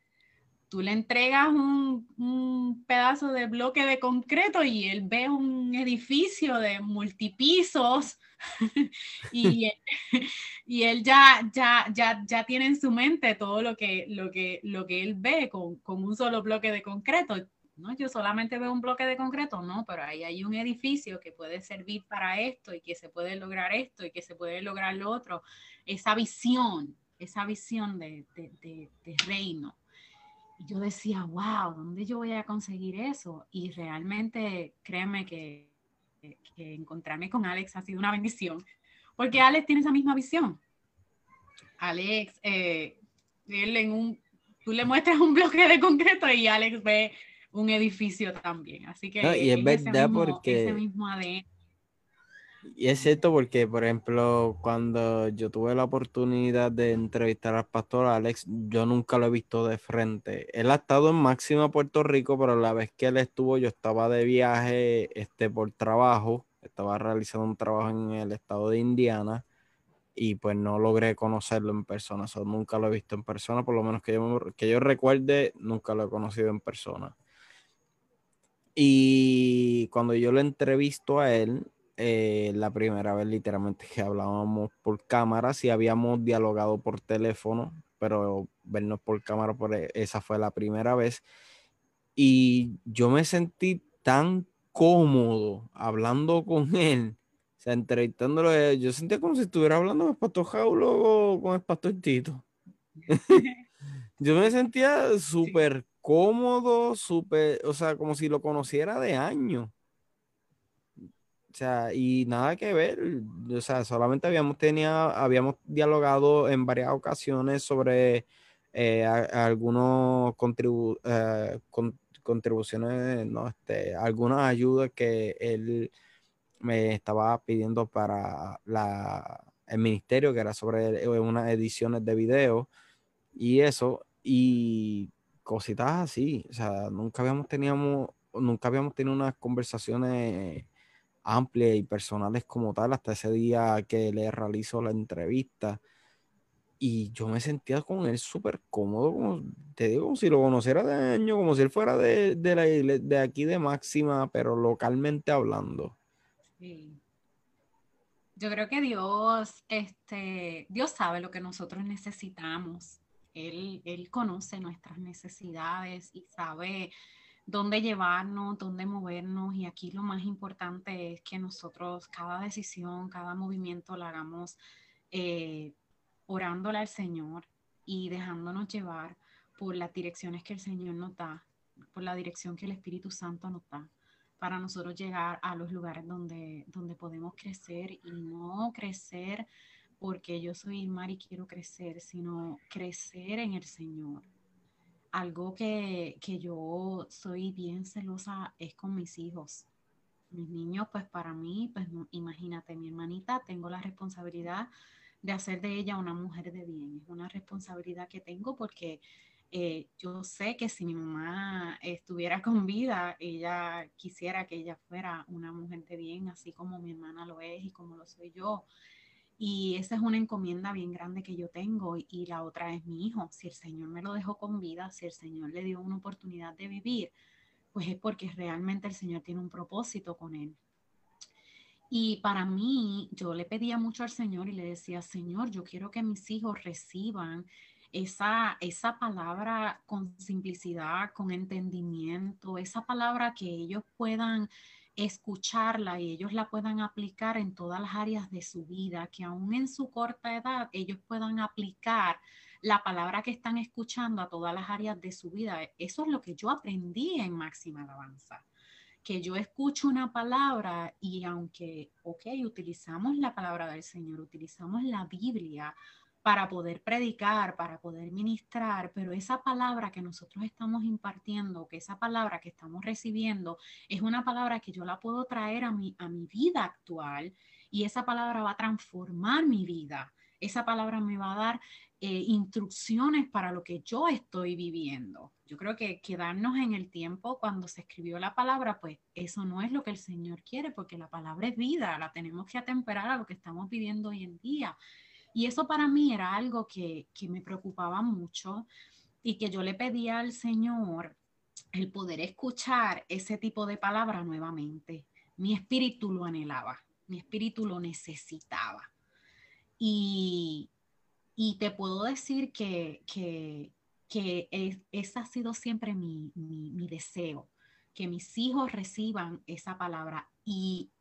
tú le entregas un, pedazo de bloque de concreto y él ve un edificio de multipisos y, y, él ya, ya, ya, ya tiene en su mente todo lo que, lo que, lo que él ve con, con un solo bloque de concreto. No, yo solamente veo un bloque de concreto, no, pero ahí hay un edificio que puede servir para esto y que se puede lograr esto y que se puede lograr lo otro. Esa visión, esa visión de, de, de reino. Y yo decía, wow, ¿dónde yo voy a conseguir eso? Y realmente, créeme que, encontrarme con Alex ha sido una bendición, porque Alex tiene esa misma visión. Alex, eh, él en un, tú le muestras un bloque de concreto y Alex ve un edificio también. Así que y es verdad porque ese mismo ADN Y es cierto porque, por ejemplo, cuando yo tuve la oportunidad de entrevistar al pastor Alex, yo nunca lo he visto de frente. Él ha estado en Máxima Puerto Rico, pero la vez que él estuvo, yo estaba de viaje este, por trabajo, estaba realizando un trabajo en el estado de Indiana y pues no logré conocerlo en persona. O nunca lo he visto en persona, por lo menos que yo, que yo recuerde, nunca lo he conocido en persona. Y cuando yo lo entrevisto a él, eh, la primera vez literalmente que hablábamos por cámara, sí habíamos dialogado por teléfono, pero vernos por cámara, por e, esa fue la primera vez. Y yo me sentí tan cómodo hablando con él, o sea, entrevistándolo, yo sentía como si estuviera hablando con el pastor Jaulo o con el pastor Tito. yo me sentía súper cómodo, súper, o sea, como si lo conociera de años. O sea, y nada que ver, o sea, solamente habíamos tenido, habíamos dialogado en varias ocasiones sobre eh, algunos eh, contribuciones, no, este, algunas ayudas que él me estaba pidiendo para la, el ministerio, que era sobre eh, unas ediciones de video y eso, y cositas así, o sea, nunca habíamos tenido, nunca habíamos tenido unas conversaciones amplias y personales como tal hasta ese día que le realizó la entrevista. Y yo me sentía con él súper cómodo, como te digo, como si lo conociera de año, como si él fuera de, de, la, de aquí de Máxima, pero localmente hablando. Yo creo que Dios, este, Dios sabe lo que nosotros necesitamos. Él, él conoce nuestras necesidades y sabe dónde llevarnos, dónde movernos. Y aquí lo más importante es que nosotros cada decisión, cada movimiento la hagamos eh, orándole al Señor y dejándonos llevar por las direcciones que el Señor nos da, por la dirección que el Espíritu Santo nos da, para nosotros llegar a los lugares donde, donde podemos crecer y no crecer porque yo soy Mar y quiero crecer, sino crecer en el Señor algo que, yo soy bien celosa es con mis hijos. Mis niños, pues para mí, pues imagínate, mi hermanita, tengo la responsabilidad de hacer de ella una mujer de bien. Es una responsabilidad que tengo porque eh, yo sé que si mi mamá estuviera con vida, ella quisiera que ella fuera una mujer de bien, así como mi hermana lo es y como lo soy yo. Y esa es una encomienda bien grande que yo tengo. Y la otra es mi hijo. Si el Señor me lo dejó con vida, si el Señor le dio una oportunidad de vivir, pues es porque realmente el Señor tiene un propósito con él. Y para mí, yo le pedía mucho al Señor y le decía, Señor, yo quiero que mis hijos reciban esa, esa palabra con simplicidad, con entendimiento, esa palabra que ellos puedan escucharla y ellos la puedan aplicar en todas las áreas de su vida, que aún en su corta edad ellos puedan aplicar la palabra que están escuchando a todas las áreas de su vida. Eso es lo que yo aprendí en Máxima Alabanza, que yo escucho una palabra y aunque, ok, utilizamos la palabra del Señor, utilizamos la Biblia para poder predicar, para poder ministrar, pero esa palabra que nosotros estamos impartiendo, que esa palabra que estamos recibiendo, es una palabra que yo la puedo traer a mi, a mi vida actual y esa palabra va a transformar mi vida. Esa palabra me va a dar eh, instrucciones para lo que yo estoy viviendo. Yo creo que quedarnos en el tiempo cuando se escribió la palabra, pues eso no es lo que el Señor quiere, porque la palabra es vida, la tenemos que atemperar a lo que estamos viviendo hoy en día. Y eso para mí era algo que, me preocupaba mucho y que yo le pedía al Señor el poder escuchar ese tipo de palabra nuevamente. Mi espíritu lo anhelaba, mi espíritu lo necesitaba. Y, te puedo decir que, que, ese ha sido siempre mi, mi, deseo, que mis hijos reciban esa palabra. Y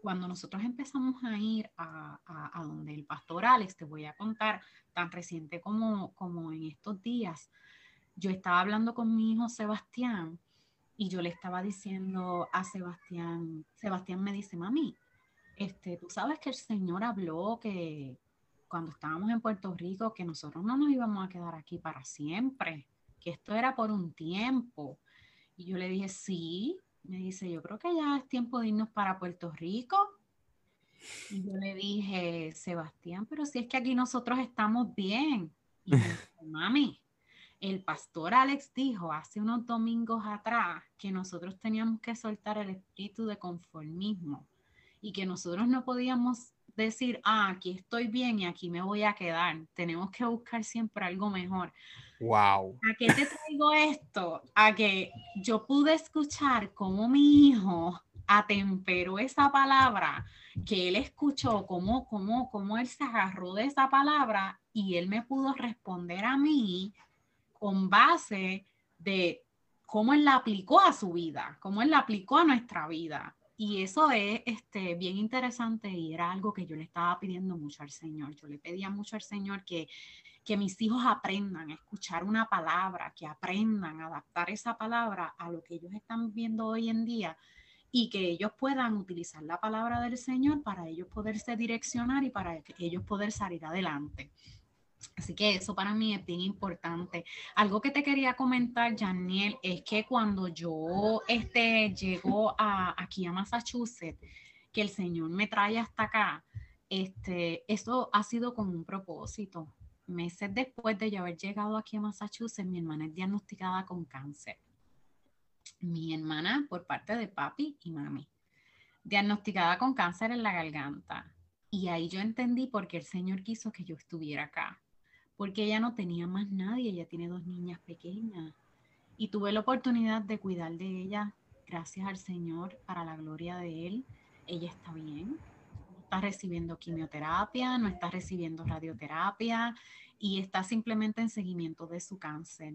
cuando nosotros empezamos a ir a, donde el pastor Alex, te voy a contar, tan reciente como, como en estos días, yo estaba hablando con mi hijo Sebastián y yo le estaba diciendo a Sebastián, Sebastián me dice, mami, este, tú sabes que el Señor habló que cuando estábamos en Puerto Rico, que nosotros no nos íbamos a quedar aquí para siempre, que esto era por un tiempo. Y yo le dije, sí, me dice, yo creo que ya es tiempo de irnos para Puerto Rico. Y yo le dije, Sebastián, pero si es que aquí nosotros estamos bien. Y me dijo, mami, el pastor Alex dijo hace unos domingos atrás que nosotros teníamos que soltar el espíritu de conformismo y que nosotros no podíamos decir, ah, aquí estoy bien y aquí me voy a quedar. Tenemos que buscar siempre algo mejor. Wow. ¿A qué te traigo esto? A que yo pude escuchar cómo mi hijo atemperó esa palabra que él escuchó, cómo, cómo, cómo él se agarró de esa palabra y él me pudo responder a mí con base de cómo él la aplicó a su vida, cómo él la aplicó a nuestra vida. Y eso es este, bien interesante y era algo que yo le estaba pidiendo mucho al Señor. Yo le pedía mucho al Señor que, que mis hijos aprendan a escuchar una palabra, que aprendan a adaptar esa palabra a lo que ellos están viendo hoy en día y que ellos puedan utilizar la palabra del Señor para ellos poderse direccionar y para ellos poder salir adelante. Así que eso para mí es bien importante. Algo que te quería comentar, Janiel, es que cuando yo este, llego a, aquí a Massachusetts, que el Señor me trae hasta acá, este, eso ha sido con un propósito. Meses después de yo haber llegado aquí a Massachusetts, mi hermana es diagnosticada con cáncer. Mi hermana por parte de papi y mami, diagnosticada con cáncer en la garganta. Y ahí yo entendí por qué el Señor quiso que yo estuviera acá porque ella no tenía más nadie, ella tiene dos niñas pequeñas. Y tuve la oportunidad de cuidar de ella, gracias al Señor, para la gloria de Él. Ella está bien, está recibiendo quimioterapia, no está recibiendo radioterapia y está simplemente en seguimiento de su cáncer.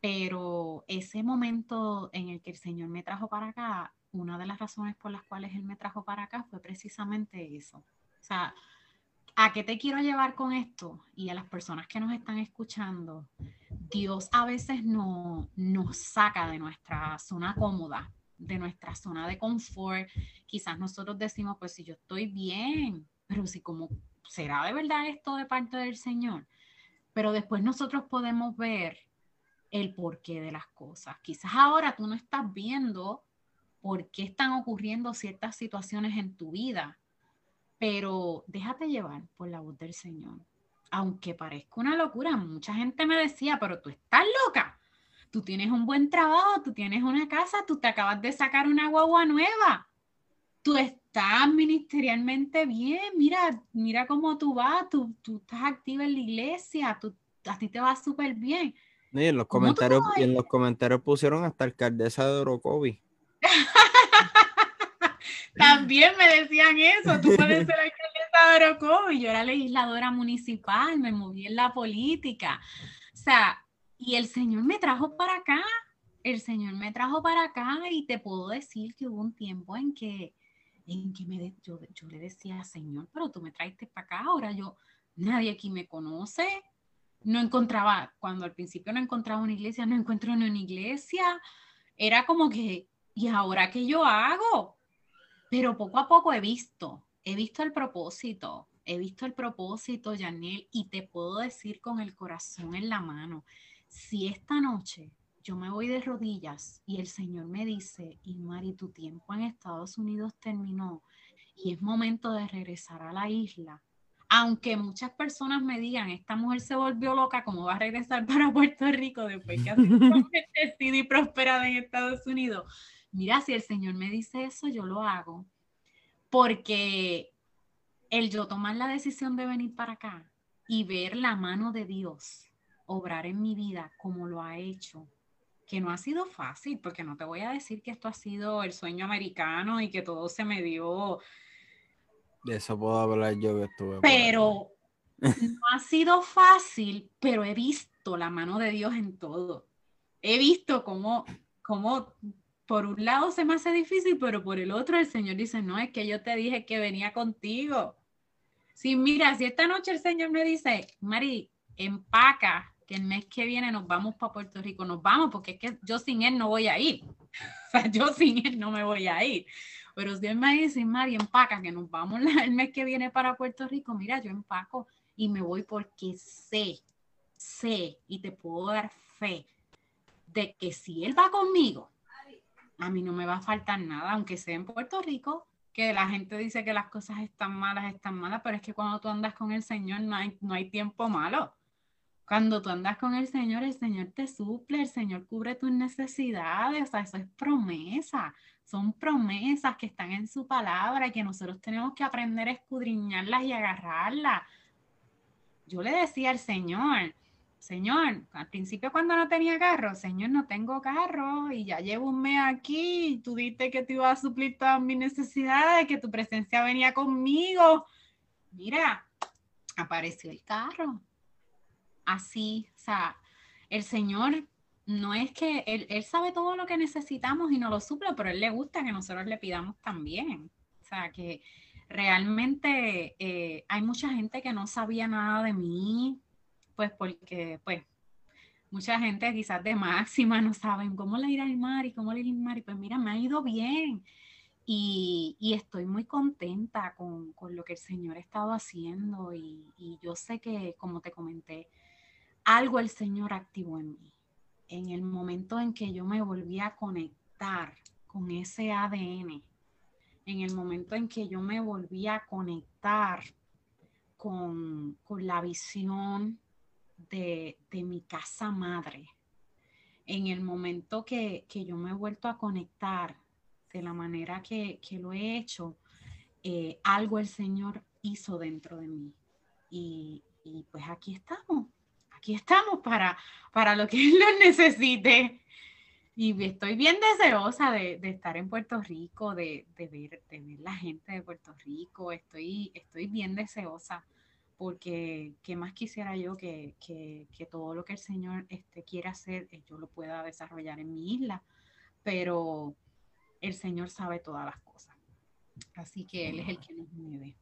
Pero ese momento en el que el Señor me trajo para acá, una de las razones por las cuales Él me trajo para acá fue precisamente eso. O sea, ¿A qué te quiero llevar con esto? Y a las personas que nos están escuchando, Dios a veces no, nos saca de nuestra zona cómoda, de nuestra zona de confort. Quizás nosotros decimos, pues si yo estoy bien, pero si como será de verdad esto de parte del Señor. Pero después nosotros podemos ver el porqué de las cosas. Quizás ahora tú no estás viendo por qué están ocurriendo ciertas situaciones en tu vida pero déjate llevar por la voz del Señor. Aunque parezca una locura, mucha gente me decía, pero tú estás loca. Tú tienes un buen trabajo, tú tienes una casa, tú te acabas de sacar una guagua nueva. Tú estás ministerialmente bien, mira, mira cómo tú vas, tú, tú estás activa en la iglesia, tú, a ti te va súper bien. Y en los comentarios, y en los comentarios pusieron hasta alcaldesa de Orocovi. También me decían eso, tú puedes ser alcaldesa de y yo era legisladora municipal, me moví en la política. O sea, y el Señor me trajo para acá, el Señor me trajo para acá y te puedo decir que hubo un tiempo en que, en que me yo, yo le decía, Señor, pero tú me traiste para acá, ahora yo, nadie aquí me conoce, no encontraba, cuando al principio no encontraba una iglesia, no encuentro una iglesia, era como que, ¿y ahora qué yo hago? Pero poco a poco he visto, he visto el propósito, he visto el propósito, Janel, y te puedo decir con el corazón en la mano, si esta noche yo me voy de rodillas y el Señor me dice, y Mari, tu tiempo en Estados Unidos terminó y es momento de regresar a la isla, aunque muchas personas me digan, esta mujer se volvió loca, ¿cómo va a regresar para Puerto Rico después que ha sido y prosperada en Estados Unidos? mira, si el Señor me dice eso, yo lo hago. Porque el yo tomar la decisión de venir para acá y ver la mano de Dios obrar en mi vida como lo ha hecho, que no ha sido fácil, porque no te voy a decir que esto ha sido el sueño americano y que todo se me dio. De eso puedo hablar yo que estuve. Pero no ha sido fácil, pero he visto la mano de Dios en todo. He visto cómo, cómo por un lado se me hace difícil, pero por el otro el Señor dice, no, es que yo te dije que venía contigo. Sí, mira, si esta noche el Señor me dice, Mari, empaca, el mes que viene nos vamos para Puerto Rico, nos vamos, porque es que yo sin Él no voy a ir. O sea, yo sin Él no me voy a ir. Pero si Él me dice, Mari, empaca, que nos vamos el mes que viene para Puerto Rico, mira, yo empaco y me voy porque sé, sé y te puedo dar fe de que si Él va conmigo, a mí no me va a faltar nada, aunque sea en Puerto Rico, que la gente dice que las cosas están malas, están malas, pero es que cuando tú andas con el Señor no hay, no hay tiempo malo. Cuando tú andas con el Señor, el Señor te suple, el Señor cubre tus necesidades, o sea, eso es promesa, son promesas que están en su palabra y que nosotros tenemos que aprender a escudriñarlas y agarrarlas. Yo le decía al Señor, Señor, al principio cuando no tenía carro, Señor, no tengo carro y ya llevo un mes aquí y tú dijiste que te iba a suplir todas mis necesidades, que tu presencia venía conmigo. Mira, apareció el carro. Así, o sea, el Señor no es que él, sabe todo lo que necesitamos y nos lo suple, pero Él le gusta que nosotros le pidamos también. O sea, que realmente eh, hay mucha gente que no sabía nada de mí, pues porque pues mucha gente quizás de máxima no saben cómo le ir al mar y cómo le ir al mar y pues mira, me ha ido bien y, estoy muy contenta con, lo que el Señor ha estado haciendo y, y yo sé que, como te comenté, algo el Señor activó en mí. En el momento en que yo me volví a conectar con ese ADN, en el momento en que yo me volví a conectar con, con la visión de, mi casa madre. En el momento que, yo me he vuelto a conectar de la manera que, lo he hecho, eh, algo el Señor hizo dentro de mí. Y, pues aquí estamos, aquí estamos para, para lo que Él necesite. Y estoy bien deseosa de, estar en Puerto Rico, de, ver, de ver la gente de Puerto Rico. Estoy, estoy bien deseosa porque qué más quisiera yo que, todo lo que el Señor este, quiere hacer, eh, yo lo pueda desarrollar en mi isla, pero el Señor sabe todas las cosas. Así que Él es el que nos mueve.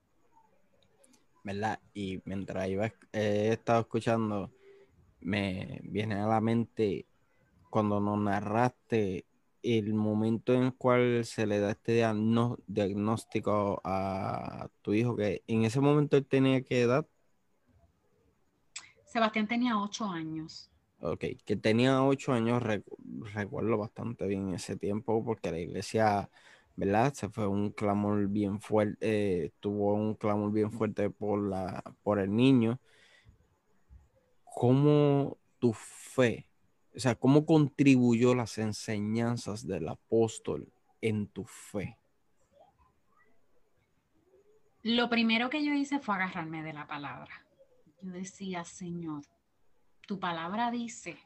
¿Verdad? Y mientras iba, he estado escuchando, me viene a la mente cuando nos narraste el momento en el cual se le da este diagnóstico a tu hijo, que en ese momento él tenía qué edad? Sebastián tenía ocho años. Ok, que tenía ocho años, recuerdo bastante bien ese tiempo, porque la iglesia, ¿verdad? Se fue un clamor bien fuerte, eh, tuvo un clamor bien fuerte por, la, por el niño. ¿Cómo tu fe o sea, ¿cómo contribuyó las enseñanzas del apóstol en tu fe? Lo primero que yo hice fue agarrarme de la palabra. Yo decía, Señor, tu palabra dice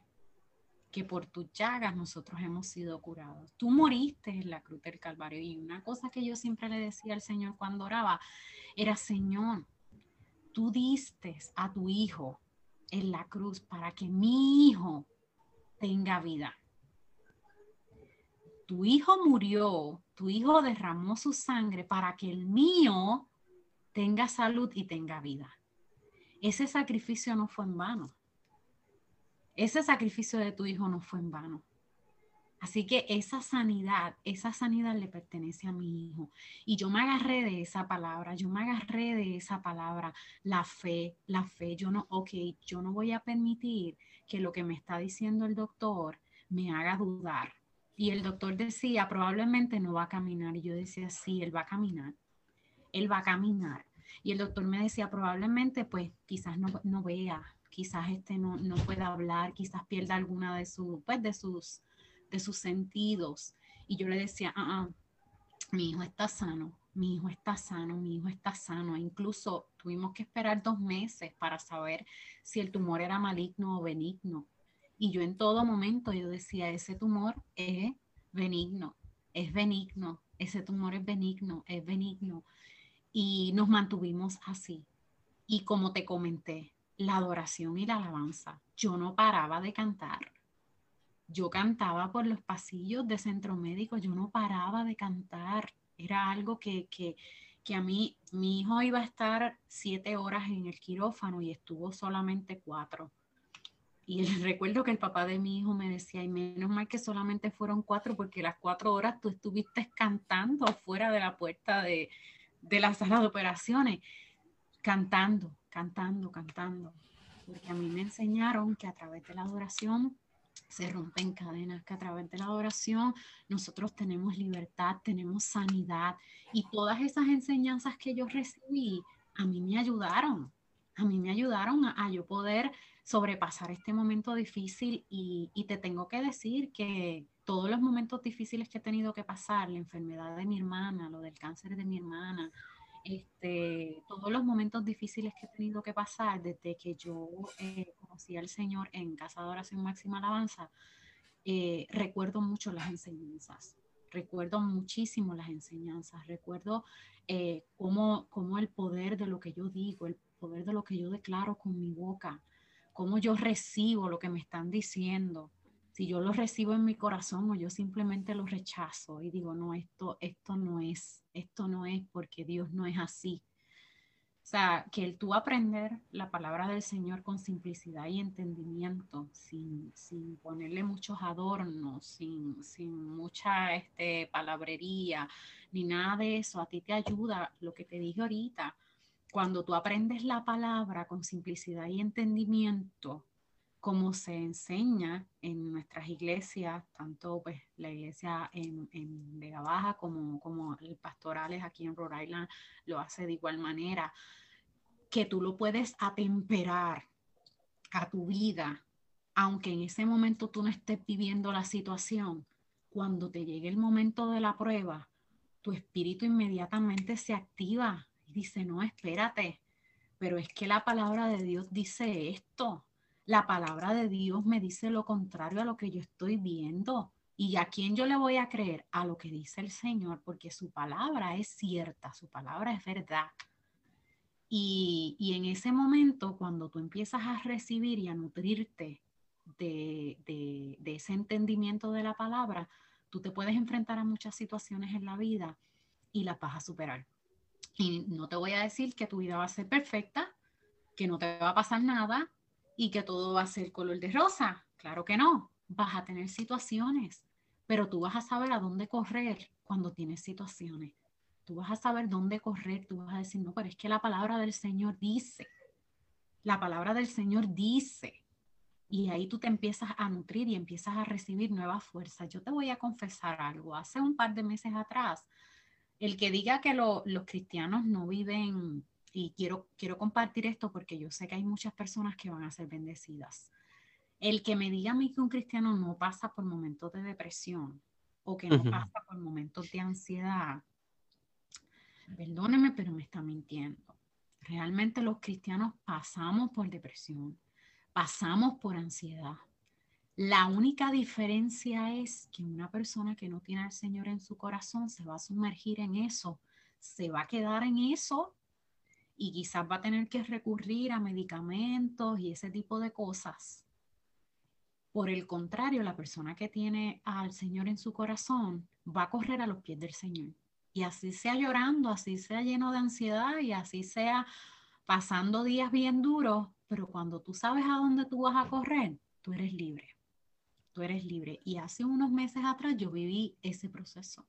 que por tus llagas nosotros hemos sido curados. Tú moriste en la cruz del Calvario. Y una cosa que yo siempre le decía al Señor cuando oraba era, Señor, tú diste a tu hijo en la cruz para que mi hijo tenga vida. Tu hijo murió, tu hijo derramó su sangre para que el mío tenga salud y tenga vida. Ese sacrificio no fue en vano. Ese sacrificio de tu hijo no fue en vano. Así que esa sanidad, esa sanidad le pertenece a mi hijo. Y yo me agarré de esa palabra, yo me agarré de esa palabra, la fe, la fe. Yo no, ok, yo no voy a permitir que lo que me está diciendo el doctor me haga dudar. Y el doctor decía, probablemente no va a caminar. Y yo decía, sí, él va a caminar. Él va a caminar. Y el doctor me decía, probablemente, pues quizás no, no vea, quizás este no, no pueda hablar, quizás pierda alguna de, pues, de, sus, de sus sentidos. Y yo le decía, ah, ah, mi hijo está sano, mi hijo está sano, mi hijo está sano. incluso tuvimos que esperar dos meses para saber si el tumor era maligno o benigno. Y yo en todo momento yo decía, ese tumor es benigno, es benigno, ese tumor es benigno, es benigno. Y nos mantuvimos así. Y como te comenté, la adoración y la alabanza, yo no paraba de cantar. Yo cantaba por los pasillos de centro médico, yo no paraba de cantar era algo que, a mí, mi hijo iba a estar siete horas en el quirófano y estuvo solamente cuatro. Y recuerdo que el papá de mi hijo me decía, y menos mal que solamente fueron cuatro, porque las cuatro horas tú estuviste cantando fuera de la puerta de, de la sala de operaciones, cantando, cantando, cantando. Porque a mí me enseñaron que a través de la adoración se rompen cadenas, que a través de la adoración nosotros tenemos libertad, tenemos sanidad. Y todas esas enseñanzas que yo recibí a mí me ayudaron, a mí me ayudaron a, yo poder sobrepasar este momento difícil. Y, te tengo que decir que todos los momentos difíciles que he tenido que pasar, la enfermedad de mi hermana, lo del cáncer de mi hermana, este, todos los momentos difíciles que he tenido que pasar desde que yo eh, conocí al Señor en Casa de Oración Máxima Alabanza, eh, recuerdo mucho las enseñanzas, recuerdo muchísimo las enseñanzas, recuerdo eh, cómo, cómo el poder de lo que yo digo, el poder de lo que yo declaro con mi boca, cómo yo recibo lo que me están diciendo, si yo lo recibo en mi corazón o yo simplemente lo rechazo y digo, no, esto, esto no es, esto no es porque Dios no es así. O sea, que el tú aprender la palabra del Señor con simplicidad y entendimiento, sin, sin ponerle muchos adornos, sin, sin mucha este, palabrería, ni nada de eso, a ti te ayuda lo que te dije ahorita. Cuando tú aprendes la palabra con simplicidad y entendimiento, como se enseña en nuestras iglesias, tanto pues la iglesia en, en Vega Baja como, como el pastorales aquí en Rhode Island lo hace de igual manera, que tú lo puedes atemperar a tu vida, aunque en ese momento tú no estés viviendo la situación, cuando te llegue el momento de la prueba, tu espíritu inmediatamente se activa y dice, no, espérate, pero es que la palabra de Dios dice esto la palabra de Dios me dice lo contrario a lo que yo estoy viendo. ¿Y a quién yo le voy a creer? A lo que dice el Señor, porque su palabra es cierta, su palabra es verdad. Y, en ese momento, cuando tú empiezas a recibir y a nutrirte de, de ese entendimiento de la palabra, tú te puedes enfrentar a muchas situaciones en la vida y las vas a superar. Y no te voy a decir que tu vida va a ser perfecta, que no te va a pasar nada, y que todo va a ser color de rosa. Claro que no, vas a tener situaciones, pero tú vas a saber a dónde correr cuando tienes situaciones. Tú vas a saber dónde correr, tú vas a decir, no, pero es que la palabra del Señor dice, la palabra del Señor dice. Y ahí tú te empiezas a nutrir y empiezas a recibir nuevas fuerzas. Yo te voy a confesar algo. Hace un par de meses atrás, el que diga que los cristianos no viven y quiero, quiero compartir esto porque yo sé que hay muchas personas que van a ser bendecidas. El que me diga a mí que un cristiano no pasa por momentos de depresión o que no pasa por momentos de ansiedad, perdóneme, pero me está mintiendo. Realmente los cristianos pasamos por depresión, pasamos por ansiedad. La única diferencia es que una persona que no tiene al Señor en su corazón se va a sumergir en eso, se va a quedar en eso y quizás va a tener que recurrir a medicamentos y ese tipo de cosas. Por el contrario, la persona que tiene al Señor en su corazón va a correr a los pies del Señor. Y así sea llorando, así sea lleno de ansiedad y así sea pasando días bien duros, pero cuando tú sabes a dónde tú vas a correr, tú eres libre. Tú eres libre. Y hace unos meses atrás yo viví ese proceso.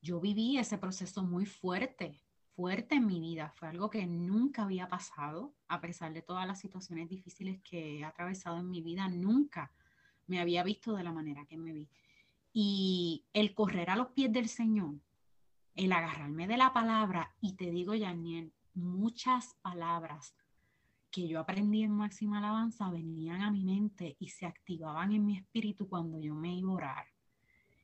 Yo viví ese proceso muy fuerte fuerte en mi vida, fue algo que nunca había pasado, a pesar de todas las situaciones difíciles que he atravesado en mi vida, nunca me había visto de la manera que me vi. Y el correr a los pies del Señor, el agarrarme de la palabra, y te digo, Yaniel, muchas palabras que yo aprendí en máxima alabanza venían a mi mente y se activaban en mi espíritu cuando yo me iba a orar.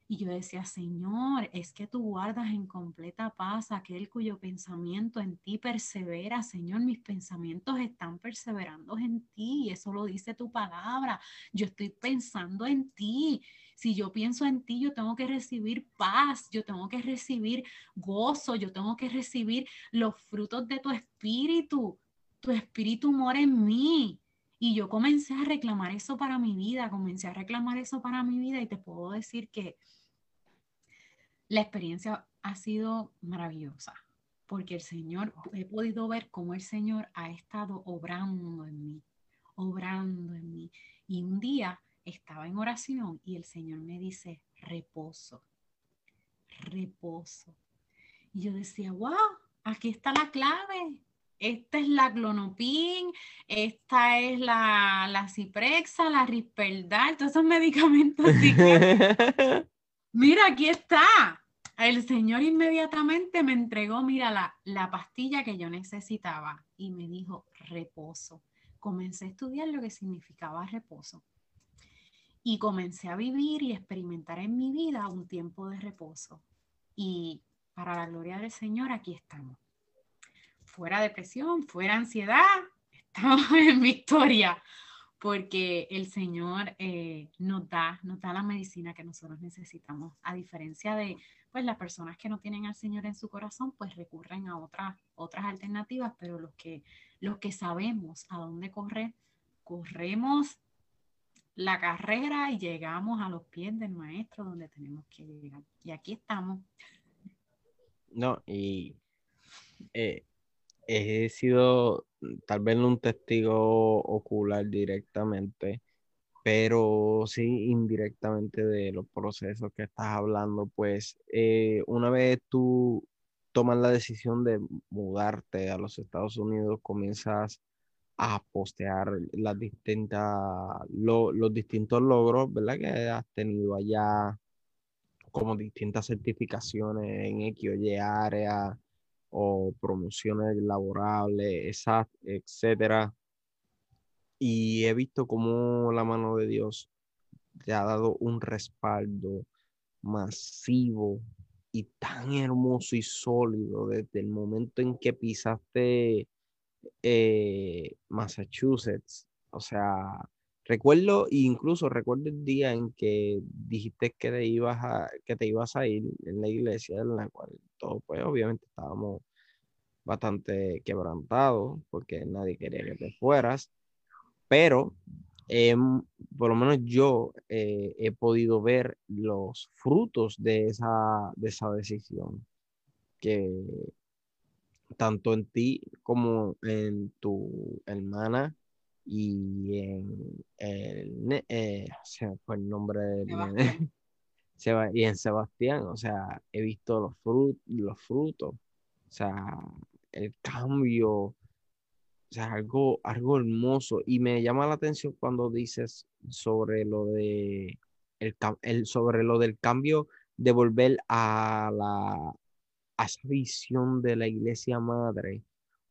Y yo decía, Señor, es que tú guardas en completa paz aquel cuyo pensamiento en ti persevera. Señor, mis pensamientos están perseverando en ti. Eso lo dice tu palabra. Yo estoy pensando en ti. Si yo pienso en ti, yo tengo que recibir paz, yo tengo que recibir gozo, yo tengo que recibir los frutos de tu espíritu. Tu espíritu mora en mí. Y yo comencé a reclamar eso para mi vida, comencé a reclamar eso para mi vida y te puedo decir que la experiencia ha sido maravillosa porque el Señor, he podido ver cómo el Señor ha estado obrando en mí, obrando en mí. Y un día estaba en oración y el Señor me dice, reposo, reposo. Y yo decía, wow, aquí está la clave. esta es la clonopin, esta es la, la ciprexa, la risperdal, todos esos medicamentos. mira, aquí está. El señor inmediatamente me entregó, mira, la, la pastilla que yo necesitaba y me dijo reposo. Comencé a estudiar lo que significaba reposo y comencé a vivir y experimentar en mi vida un tiempo de reposo. Y para la gloria del Señor, aquí estamos fuera depresión, fuera ansiedad, estamos en victoria, porque el Señor eh, nos, da, nos da la medicina que nosotros necesitamos, a diferencia de pues las personas que no tienen al Señor en su corazón, pues recurren a otras, otras alternativas, pero los que, los que sabemos a dónde correr, corremos la carrera y llegamos a los pies del maestro donde tenemos que llegar. Y aquí estamos. No, y eh, he sido tal vez no un testigo ocular directamente, pero sí indirectamente de los procesos que estás hablando, pues eh, una vez tú tomas la decisión de mudarte a los Estados Unidos, comienzas a postear las distintas, los distintos logros, ¿verdad? Que has tenido allá, como distintas certificaciones en X o Y área, o promociones laborables, etcétera. Y he visto cómo la mano de Dios te ha dado un respaldo masivo y tan hermoso y sólido desde el momento en que pisaste eh, Massachusetts. O sea, recuerdo, incluso recuerdo el día en que dijiste que te ibas a, que te ibas a ir en la iglesia en la cual todos, pues obviamente estábamos bastante quebrantados porque nadie quería que te fueras, pero em, por lo menos yo eh, he podido ver los frutos de esa, de esa decisión, que tanto en ti como en tu hermana y en el, eh, fue el nombre y en Sebastián, o sea, he visto los, frutos los frutos, o sea, el cambio, o sea, algo, algo hermoso. Y me llama la atención cuando dices sobre lo de el, sobre lo del cambio de volver a la a esa visión de la iglesia madre,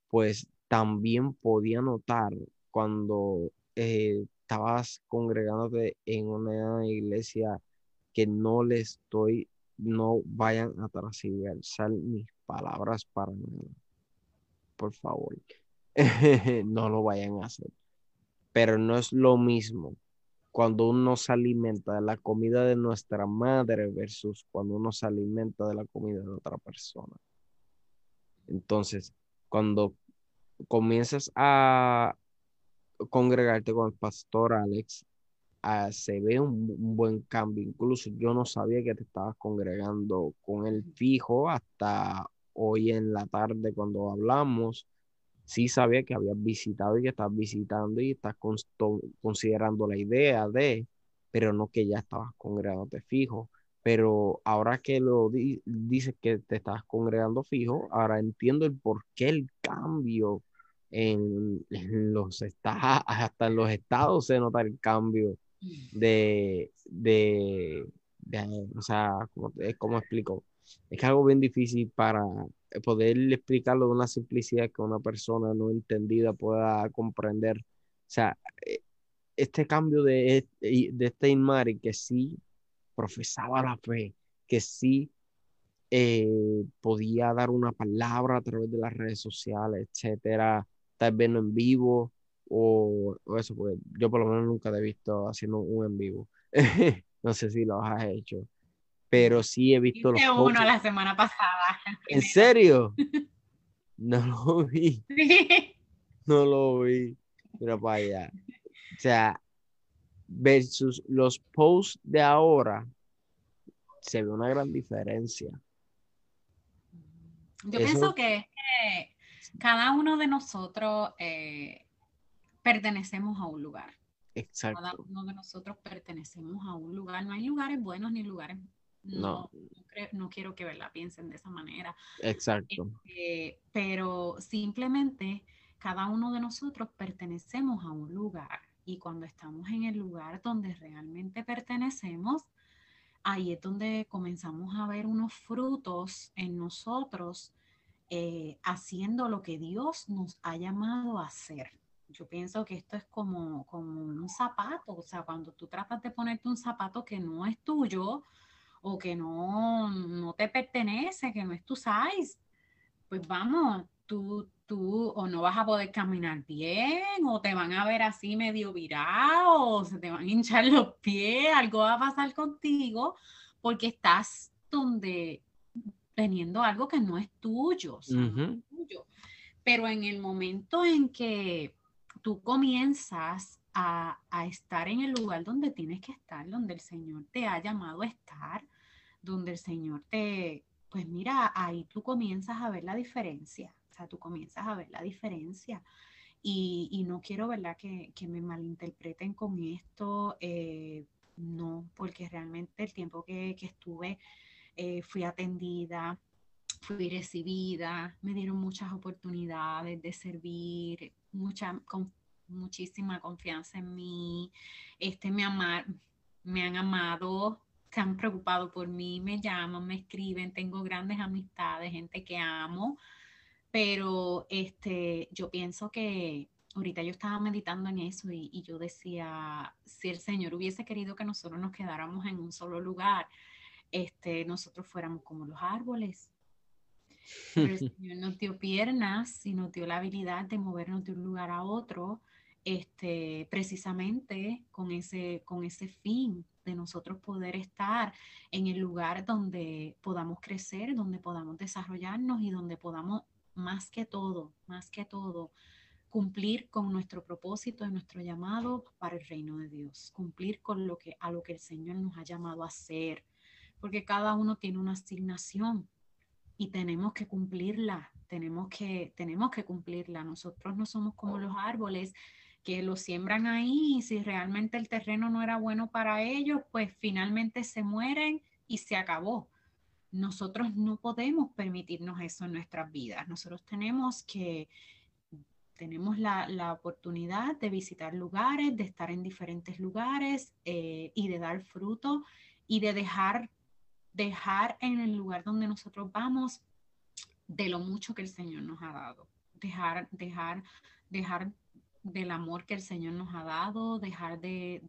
pues también podía notar cuando eh, estabas congregándote en una iglesia que no le estoy, no vayan a transversar mis palabras para nada por favor, no lo vayan a hacer. Pero no es lo mismo cuando uno se alimenta de la comida de nuestra madre versus cuando uno se alimenta de la comida de otra persona. Entonces, cuando comienzas a congregarte con el pastor Alex, ah, se ve un, un, buen cambio. Incluso yo no sabía que te estabas congregando con el fijo hasta hoy en la tarde cuando hablamos, sí sabía que habías visitado y que estás visitando y estás considerando la idea de, pero no que ya estabas congregándote fijo. Pero ahora que lo dices que te estás congregando fijo, ahora entiendo el por qué el cambio en, los estados, hasta en los estados se nota el cambio de, de, o sea, como explico? es algo bien difícil para poder explicarlo de una simplicidad que una persona no entendida pueda comprender. O sea, eh, este cambio de, de este Inmari que sí profesaba la fe, que sí eh, podía dar una palabra a través de las redes sociales, etcétera, tal vez en vivo o, eso, pues yo por lo menos nunca te he visto haciendo un en vivo. no sé si lo has hecho pero sí he visto los uno la semana pasada. ¿En serio? No lo vi. No lo vi. Pero vaya. O sea, versus los posts de ahora, se ve una gran diferencia. Yo pienso que, cada uno de nosotros eh, pertenecemos a un lugar. Exacto. Cada uno de nosotros pertenecemos a un lugar. No hay lugares buenos ni lugares no, no. quiero que la piensen de esa manera. Exacto. Este, pero simplemente cada uno de nosotros pertenecemos a un lugar y cuando estamos en el lugar donde realmente pertenecemos, ahí es donde comenzamos a ver unos frutos en nosotros eh, haciendo lo que Dios nos ha llamado a hacer. Yo pienso que esto es como, como un zapato, o sea, cuando tú tratas de ponerte un zapato que no es tuyo o que no, no te pertenece, que no es tu size, pues vamos, tú, tú o no vas a poder caminar bien, o te van a ver así medio virado, o se te van a hinchar los pies, algo va a pasar contigo, porque estás donde teniendo algo que no es tuyo, Pero en el momento en que tú comienzas a, a, estar en el lugar donde tienes que estar, donde el Señor te ha llamado a estar, donde el Señor te, pues mira, ahí tú comienzas a ver la diferencia. O sea, tú comienzas a ver la diferencia. Y, y no quiero, ¿verdad?, que, que, me malinterpreten con esto. Eh, no, porque realmente el tiempo que, que estuve eh, fui atendida, fui recibida, me dieron muchas oportunidades de servir, mucha, con, muchísima confianza en mí, este, me, amar, me han amado, se han preocupado por mí, me llaman, me escriben, tengo grandes amistades, gente que amo, pero este, yo pienso que ahorita yo estaba meditando en eso y, yo decía, si el Señor hubiese querido que nosotros nos quedáramos en un solo lugar, este, nosotros fuéramos como los árboles. Pero el Señor nos dio piernas y nos dio la habilidad de movernos de un lugar a otro, este, precisamente con ese, con ese fin de nosotros poder estar en el lugar donde podamos crecer, donde podamos desarrollarnos y donde podamos más que todo, más que todo, cumplir con nuestro propósito y nuestro llamado para el reino de Dios, cumplir con lo que a lo que el Señor nos ha llamado a hacer, porque cada uno tiene una asignación y tenemos que cumplirla, tenemos que tenemos que cumplirla. Nosotros no somos como los árboles que lo siembran ahí y si realmente el terreno no era bueno para ellos, pues finalmente se mueren y se acabó nosotros no podemos permitirnos eso en nuestras vidas. Nosotros tenemos que, tenemos la, oportunidad de visitar lugares, de estar en diferentes lugares eh, y de dar fruto y de dejar, dejar en el lugar donde nosotros vamos de lo mucho que el Señor nos ha dado. Dejar, dejar, dejar del amor que el Señor nos ha dado, dejar de,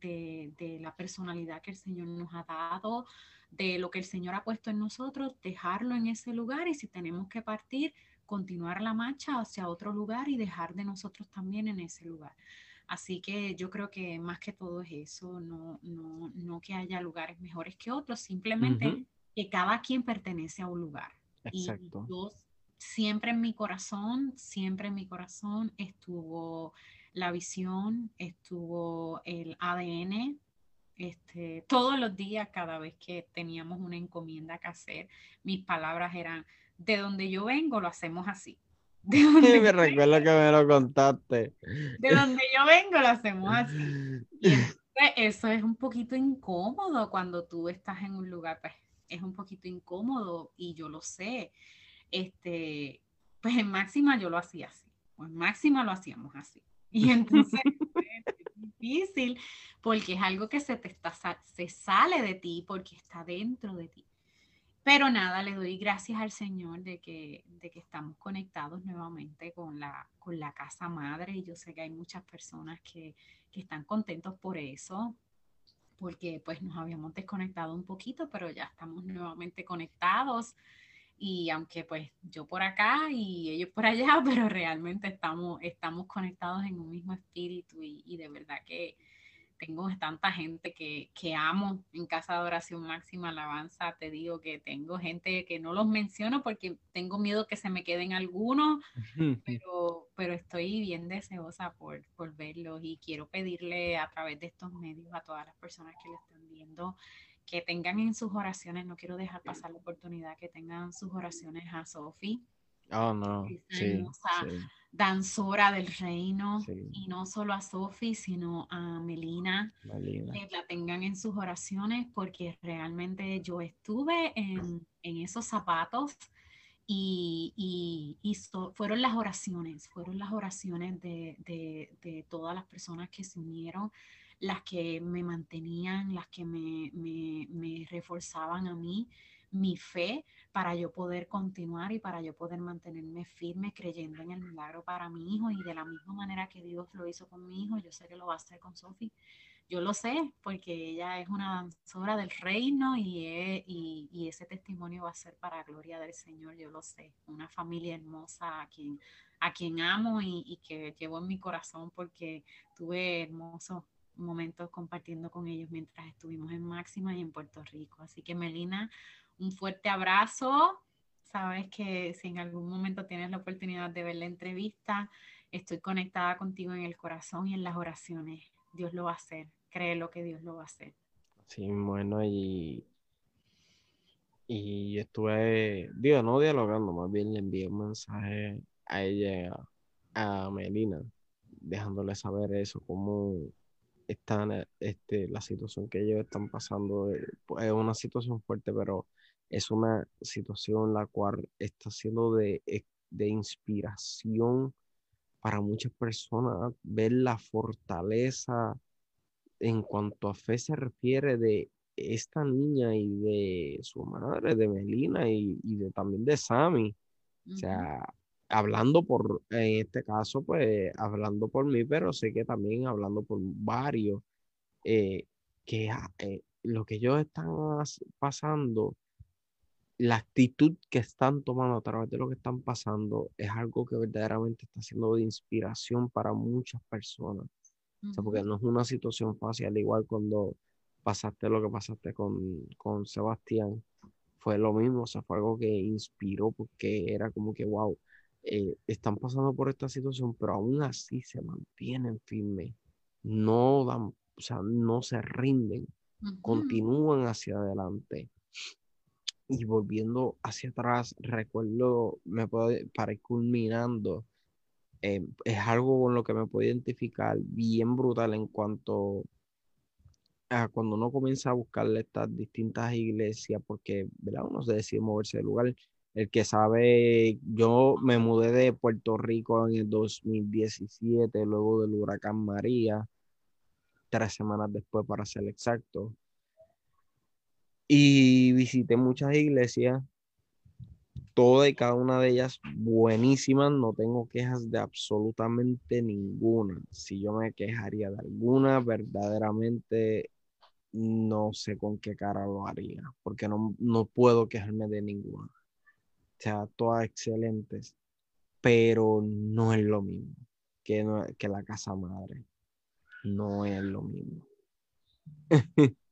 de la personalidad que el Señor nos ha dado, de lo que el Señor ha puesto en nosotros, dejarlo en ese lugar y si tenemos que partir, continuar la marcha hacia otro lugar y dejar de nosotros también en ese lugar. Así que yo creo que más que todo es eso, no, no, no que haya lugares mejores que otros, simplemente que cada quien pertenece a un lugar. Exacto. Y yo, siempre en mi corazón, siempre en mi corazón estuvo la visión, estuvo el ADN este, todos los días, cada vez que teníamos una encomienda que hacer, mis palabras eran, de donde yo vengo, lo hacemos así. De donde me recuerdo que me lo contaste. De donde yo vengo, lo hacemos así. Y eso es un poquito incómodo cuando tú estás en un lugar, pues es un poquito incómodo y yo lo sé. Este, pues en máxima yo lo hacía así, o en máxima lo hacíamos así. Y entonces difícil porque es algo que se te está, se sale de ti porque está dentro de ti. Pero nada, le doy gracias al Señor de que, de que estamos conectados nuevamente con la, con la casa madre y yo sé que hay muchas personas que, que están contentos por eso, porque pues nos habíamos desconectado un poquito, pero ya estamos nuevamente conectados. Y aunque pues yo por acá y ellos por allá, pero realmente estamos, estamos conectados en un mismo espíritu y, de verdad que tengo tanta gente que, que, amo en Casa de Oración Máxima Alabanza. Te digo que tengo gente que no los menciono porque tengo miedo que se me queden algunos, pero, pero estoy bien deseosa por, por verlos y quiero pedirle a través de estos medios a todas las personas que lo están viendo que tengan en sus oraciones, no quiero dejar pasar la oportunidad, que tengan sus oraciones a Sofi, Oh, no. Sí, danzora del reino. Y no solo a Sophie, sino a Melina. Que la tengan en sus oraciones porque realmente yo estuve en, esos zapatos y, fueron las oraciones, fueron las oraciones de, de, todas las personas que se unieron, las que me mantenían, las que me, me, me reforzaban a mí mi fe para yo poder continuar y para yo poder mantenerme firme creyendo en el milagro para mi hijo y de la misma manera que Dios lo hizo con mi hijo, yo sé que lo va a hacer con Sophie. Yo lo sé porque ella es una danzora del reino y, y, ese testimonio va a ser para gloria del Señor, yo lo sé. Una familia hermosa a quien, a quien amo y, y que llevo en mi corazón porque tuve hermosos momentos compartiendo con ellos mientras estuvimos en Máxima y en Puerto Rico. Así que Melina, un fuerte abrazo. Sabes que si en algún momento tienes la oportunidad de ver la entrevista, estoy conectada contigo en el corazón y en las oraciones. Dios lo va a hacer. Créelo que Dios lo va a hacer. Sí, bueno, y, y estuve, digo, no dialogando, más bien le envié un mensaje a ella, a Melina, dejándole saber eso, cómo están, este, la situación que ellos están pasando. Eh, es una situación fuerte, pero es una situación la cual está siendo de, eh, de inspiración para muchas personas, ver la fortaleza en cuanto a fe se refiere de esta niña y de su madre, de Melina y, de, también de Sammy. O sea, hablando por, en este caso, pues hablando por mí, pero sé que también hablando por varios, eh, que ah, eh, lo que ellos están pasando la actitud que están tomando a través de lo que están pasando es algo que verdaderamente está siendo de inspiración para muchas personas. o sea, porque no es una situación fácil, al igual cuando pasaste lo que pasaste con, con Sebastián, fue lo mismo, o sea, fue algo que inspiró porque era como que, wow, eh, están pasando por esta situación, pero aún así se mantienen firmes, no dan, o sea, no se rinden, continúan hacia adelante y volviendo hacia atrás, recuerdo, me puedo, para ir culminando, eh, es algo con lo que me puedo identificar bien brutal en cuanto a cuando uno comienza a buscarle estas distintas iglesias, porque ¿verdad? uno se decide moverse del lugar. El que sabe, yo me mudé de Puerto Rico en el 2017, luego del huracán María, tres semanas después para ser exacto. Y visité muchas iglesias, todas y cada una de ellas buenísimas, no tengo quejas de absolutamente ninguna. Si yo me quejaría de alguna, verdaderamente no sé con qué cara lo haría, porque no, puedo quejarme de ninguna. O sea, todas excelentes, pero no es lo mismo que, que la casa madre. No es lo mismo.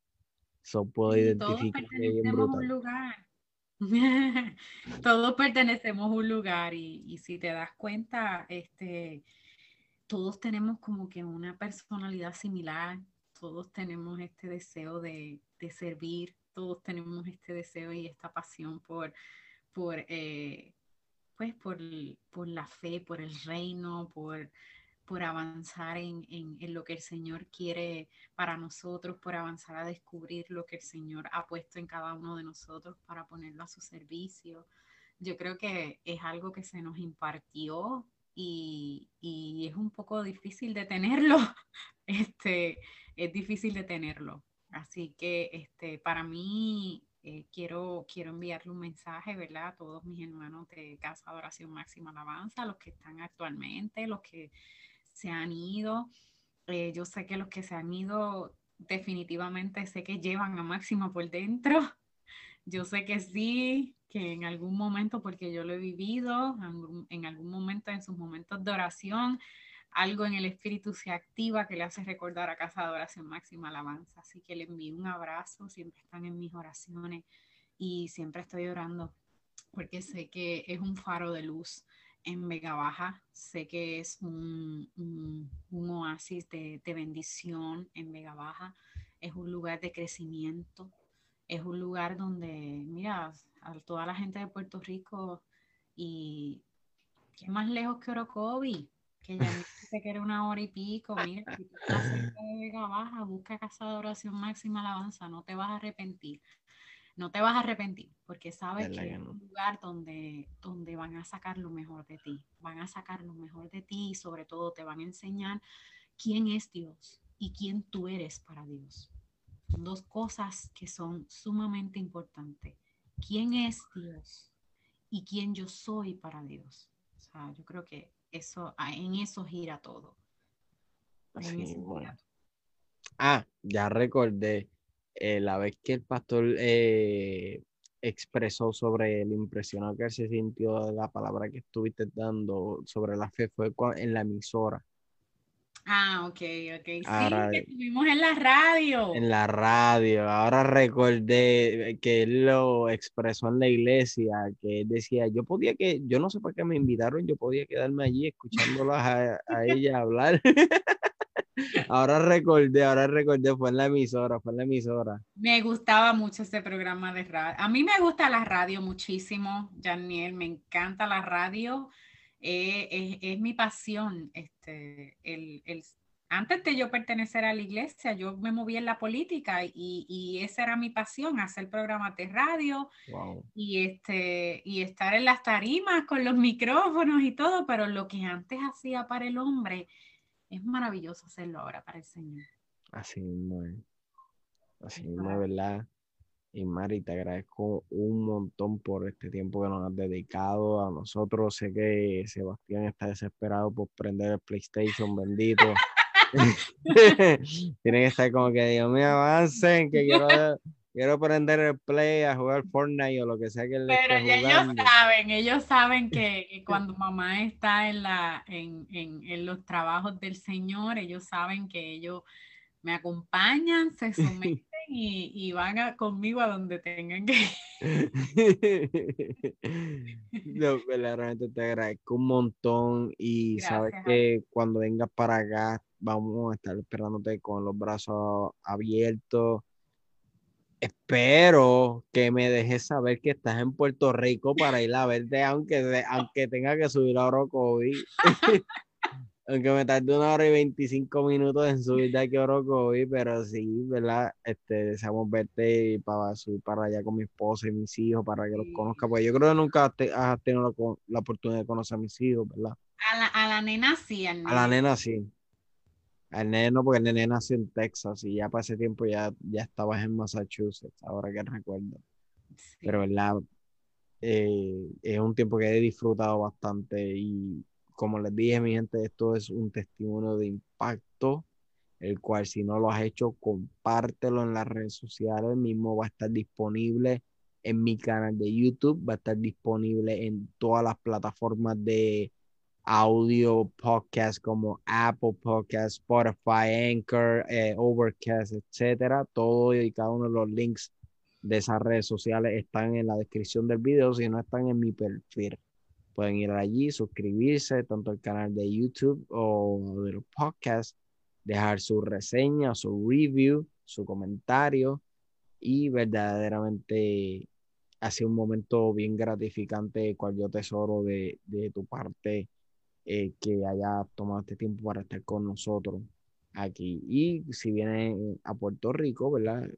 puedo identificar. Todos pertenecemos a un lugar. todos pertenecemos a un lugar y, si te das cuenta, este, todos tenemos como que una personalidad similar, todos tenemos este deseo de, servir, todos tenemos este deseo y esta pasión por, por, eh, pues por, por la fe, por el reino, por por avanzar en, lo que el Señor quiere para nosotros, por avanzar a descubrir lo que el Señor ha puesto en cada uno de nosotros para ponerlo a su servicio. Yo creo que es algo que se nos impartió y, es un poco difícil de tenerlo. Este, es difícil de tenerlo. Así que este, para mí eh, quiero, quiero enviarle un mensaje, ¿verdad? A todos mis hermanos de Casa de Oración Máxima Alabanza, los que están actualmente, los que se han ido. Eh, yo sé que los que se han ido definitivamente sé que llevan a máximo por dentro. Yo sé que sí, que en algún momento, porque yo lo he vivido, en algún momento, en sus momentos de oración, algo en el espíritu se activa que le hace recordar a Casa de Oración Máxima Alabanza. Así que le envío un abrazo, siempre están en mis oraciones y siempre estoy orando porque sé que es un faro de luz en Vega Baja. Sé que es un, oasis de, bendición en Vega Baja. Es un lugar de crecimiento. Es un lugar donde, mira, a toda la gente de Puerto Rico Y qué más lejos que Orocovi, que ya dice que era una hora y pico. Mira, si tú estás cerca Vega Baja, busca casa de oración máxima alabanza, no te vas a arrepentir. No te vas a arrepentir, porque sabes que es un lugar donde, donde van a sacar lo mejor de ti. Van a sacar lo mejor de ti y sobre todo te van a enseñar quién es Dios y quién tú eres para Dios. Son dos cosas que son sumamente importantes. ¿Quién es Dios? Y quién yo soy para Dios. O sea, yo creo que eso, ah, en eso gira todo. Ah, ya recordé eh, la vez que el pastor eh, expresó sobre el impresionado que se sintió de la palabra que estuviste dando sobre la fe fue en la emisora. Ah, ok, ok. sí, que estuvimos en la radio. En la radio. Ahora recordé que él lo expresó en la iglesia, que él decía, yo podía que, yo no sé por qué me invitaron, yo podía quedarme allí escuchándolas a, a ella hablar. ahora recordé, ahora recordé, fue en la emisora, fue en la emisora. Me gustaba mucho ese programa de radio. A mí me gusta la radio muchísimo, Janiel, me encanta la radio. Eh, es, mi pasión. Este, el, antes de yo pertenecer a la iglesia, yo me moví en la política y, esa era mi pasión, hacer programas de radio y, este, y estar en las tarimas con los micrófonos y todo, pero lo que antes hacía para el hombre es maravilloso hacerlo ahora para el Señor. Así mismo Así mismo ¿verdad? Y Mari, te agradezco un montón por este tiempo que nos has dedicado a nosotros. Sé que Sebastián está desesperado por prender el PlayStation, bendito. Tiene que estar como que, Dios mío, avancen, que quiero, quiero prender el Play a jugar Fortnite o lo que sea que le Pero ellos saben, ellos saben que, cuando mamá está en, la, en, en, en los trabajos del Señor, ellos saben que ellos me acompañan, se someten y, van conmigo a donde tengan que no, realmente te agradezco un montón y sabes que cuando vengas para acá vamos a estar esperándote con los brazos abiertos. Espero que me dejes saber que estás en Puerto Rico para ir a verte, aunque, aunque tenga que subir a Orocovi. aunque me tarde una hora y 25 minutos en subir de aquí a Orocovi, pero sí, ¿verdad? Este, deseamos verte para subir para allá con mi esposa y mis hijos, para que los conozca, pues yo creo que nunca has tenido la, oportunidad de conocer a mis hijos, ¿verdad? A la, a la nena sí, al. A la nena sí. Al nene no, porque el nene nació en Texas y ya para ese tiempo ya, ya estabas en Massachusetts, ahora que recuerdo. Pero, ¿verdad? Eh, es un tiempo que he disfrutado bastante y como les dije, mi gente, esto es un testimonio de impacto, el cual si no lo has hecho, compártelo en las redes sociales, el mismo va a estar disponible en mi canal de YouTube, va a estar disponible en todas las plataformas de audio podcast como Apple Podcast, Spotify, Anchor, eh, Overcast, etcétera. Todo y cada uno de los links de esas redes sociales están en la descripción del video, si no están en mi perfil. Pueden ir allí, suscribirse tanto al canal de YouTube o de los podcasts, dejar su reseña, su review, su comentario y verdaderamente ha sido un momento bien gratificante, cual yo tesoro de, de tu parte eh, que haya tomado este tiempo para estar con nosotros aquí. Y si viene a Puerto Rico, ¿verdad?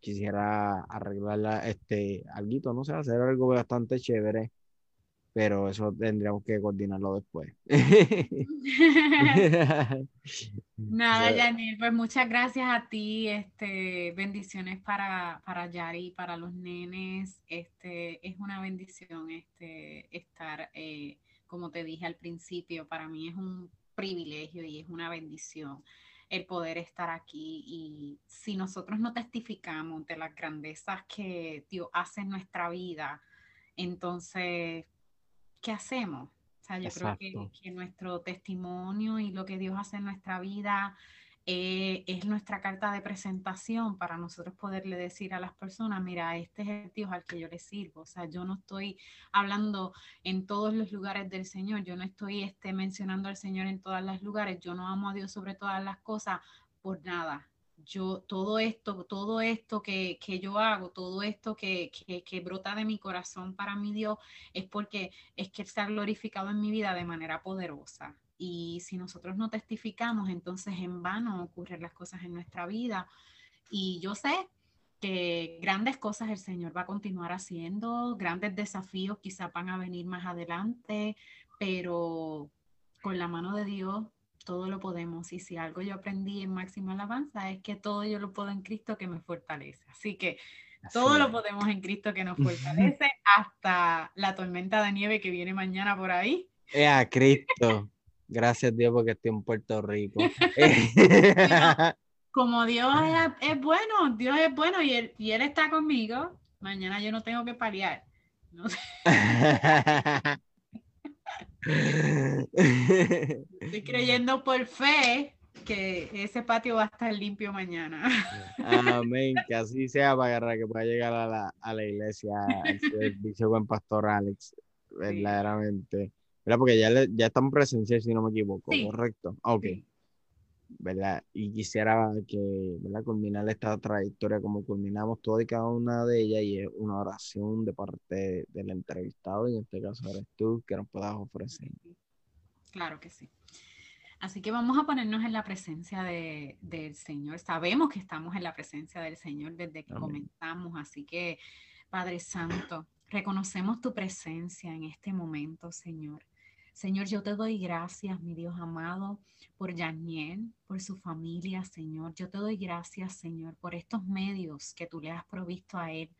Quisiera arreglar este, algo, no sé, hacer algo bastante chévere pero eso tendríamos que coordinarlo después. Nada, Yanil, pues muchas gracias a ti, este, bendiciones para, para Yari, para los nenes, este, es una bendición este, estar, eh, como te dije al principio, para mí es un privilegio y es una bendición el poder estar aquí y si nosotros no testificamos de las grandezas que Dios hace en nuestra vida, entonces ¿qué hacemos? O sea, yo creo que, nuestro testimonio y lo que Dios hace en nuestra vida eh, es nuestra carta de presentación para nosotros poderle decir a las personas, mira, este es el Dios al que yo le sirvo. O sea, yo no estoy hablando en todos los lugares del Señor, yo no estoy este, mencionando al Señor en todos los lugares, yo no amo a Dios sobre todas las cosas por nada. yo todo esto, todo esto que, yo hago, todo esto que, que, brota de mi corazón para mi Dios, es porque es que Él se ha glorificado en mi vida de manera poderosa. Y si nosotros no testificamos, entonces en vano ocurren las cosas en nuestra vida. Y yo sé que grandes cosas el Señor va a continuar haciendo, grandes desafíos quizá van a venir más adelante, pero con la mano de Dios todo lo podemos. Y si algo yo aprendí en Máxima Alabanza es que todo yo lo puedo en Cristo que me fortalece. Así que todo lo podemos en Cristo que nos fortalece, hasta la tormenta de nieve que viene mañana por ahí. Es a Cristo. Gracias Dios porque estoy en Puerto Rico. Como Dios es, bueno, Dios es bueno y él, y él está conmigo, mañana yo no tengo que paliar. No Estoy creyendo por fe que ese patio va a estar limpio mañana. Amén, que así sea para que pueda llegar a la, a la iglesia el servicio buen pastor Alex, verdaderamente. Porque ya, ya están presenciales, si no me equivoco, ¿correcto? Ok. ¿verdad? Y quisiera que, ¿verdad? Culminar esta trayectoria como culminamos toda y cada una de ellas y es una oración de parte del entrevistado, y en este caso eres tú, que nos puedas ofrecer. Claro que sí. Así que vamos a ponernos en la presencia de, del Señor. Sabemos que estamos en la presencia del Señor desde que comenzamos, así que Padre Santo, reconocemos tu presencia en este momento, Señor. Señor, yo te doy gracias, mi Dios amado, por Yaniel, por su familia, Señor. Yo te doy gracias, Señor, por estos medios que tú le has provisto a él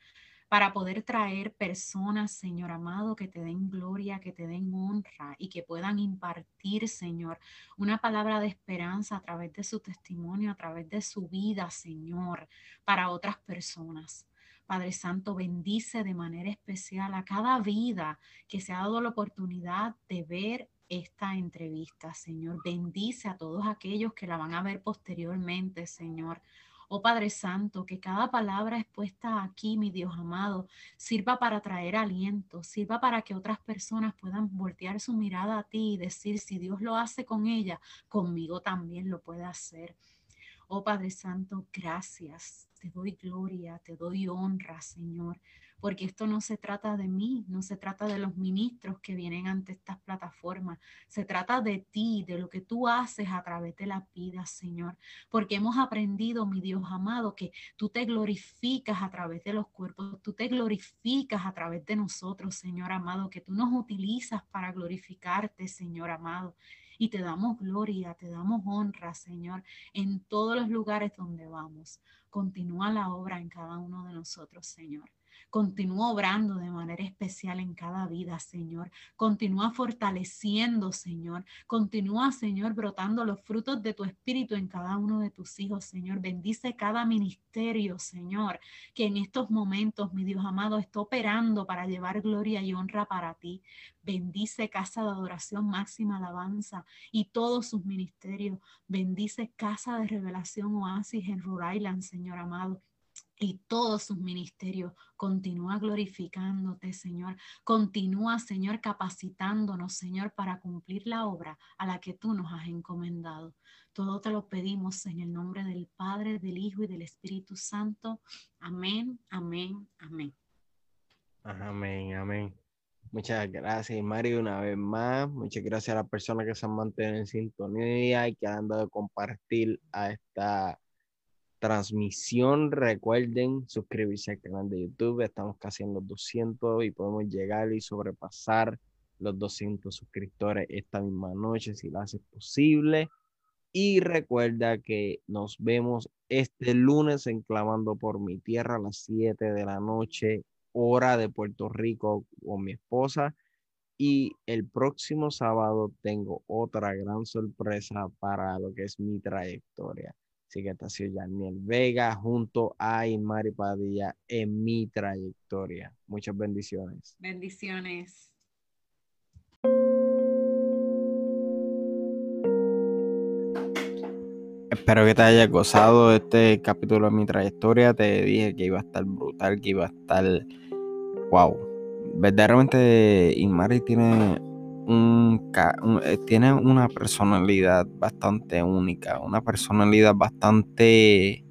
para poder traer personas, Señor amado, que te den gloria, que te den honra y que puedan impartir, Señor, una palabra de esperanza a través de su testimonio, a través de su vida, Señor, para otras personas. Padre Santo, bendice de manera especial a cada vida que se ha dado la oportunidad de ver esta entrevista, Señor. Bendice a todos aquellos que la van a ver posteriormente, Señor. Oh Padre Santo, que cada palabra expuesta aquí, mi Dios amado, sirva para traer aliento, sirva para que otras personas puedan voltear su mirada a ti y decir, si Dios lo hace con ella, conmigo también lo puede hacer. Oh Padre Santo, gracias. Te doy gloria, te doy honra, Señor, porque esto no se trata de mí, no se trata de los ministros que vienen ante estas plataformas, se trata de ti, de lo que tú haces a través de la vida, Señor, porque hemos aprendido, mi Dios amado, que tú te glorificas a través de los cuerpos, tú te glorificas a través de nosotros, Señor amado, que tú nos utilizas para glorificarte, Señor amado y te damos gloria, te damos honra, Señor, en todos los lugares donde vamos. Continúa la obra en cada uno de nosotros, Señor. Continúa obrando de manera especial en cada vida, Señor. Continúa fortaleciendo, Señor. Continúa, Señor, brotando los frutos de tu espíritu en cada uno de tus hijos, Señor. Bendice cada ministerio, Señor, que en estos momentos, mi Dios amado, está operando para llevar gloria y honra para ti. Bendice Casa de Adoración Máxima Alabanza y todos sus ministerios. Bendice Casa de Revelación Oasis en Rhode Island, Señor amado y todos sus ministerios. Continúa glorificándote, Señor. Continúa, Señor, capacitándonos, Señor, para cumplir la obra a la que tú nos has encomendado. Todo te lo pedimos en el nombre del Padre, del Hijo y del Espíritu Santo. Amén, amén, amén. Amén, amén. Muchas gracias, Mario, una vez más. Muchas gracias a las personas que se han mantenido en sintonía y que han dado compartir a esta transmisión. Recuerden suscribirse al canal de YouTube. Estamos casi en los 200 y podemos llegar y sobrepasar los 200 suscriptores esta misma noche si lo hace posible. Y recuerda que nos vemos este lunes en Clamando por mi tierra a las 7 de la noche, hora de Puerto Rico con mi esposa. Y el próximo sábado tengo otra gran sorpresa para lo que es mi trayectoria. Así que esta ha sido Yaniel Vega junto a Imari Padilla en mi trayectoria. Muchas bendiciones. Bendiciones. Espero que te haya gozado este capítulo de mi trayectoria. Te dije que iba a estar brutal, que iba a estar wow. Verdaderamente Imari tiene eh, tiene una personalidad bastante única, una personalidad bastante,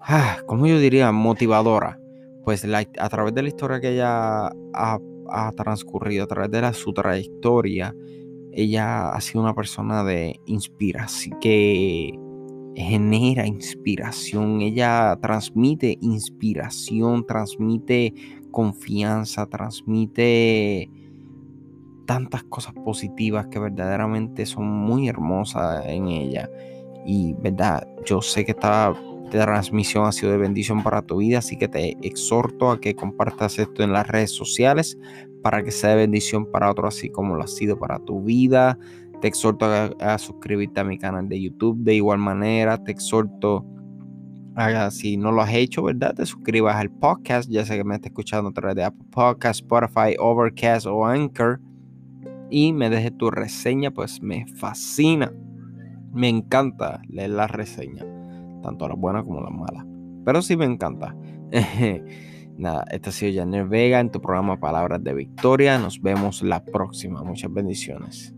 ah, ¿cómo yo diría? Motivadora. Pues a través de la historia que ella ha, transcurrido, a través de su trayectoria, ella ha sido una persona de inspiración, que genera inspiración, ella transmite inspiración, transmite confianza, transmite tantas cosas positivas que verdaderamente son muy hermosas en ella. Y verdad, yo sé que esta transmisión ha sido de bendición para tu vida, así que te exhorto a que compartas esto en las redes sociales para que sea de bendición para otros, así como lo ha sido para tu vida. Te exhorto a, suscribirte a mi canal de YouTube de igual manera. Te exhorto si no lo has hecho, ¿verdad? Te suscribas al podcast, ya sé que me estás escuchando a través de Apple Podcast, Spotify, Overcast o Anchor y me deje tu reseña, pues me fascina. Me encanta leer las reseñas, tanto las buenas como las malas. Pero sí me encanta. Nada, este ha sido Janer Vega en tu programa Palabras de Victoria. Nos vemos la próxima. Muchas bendiciones.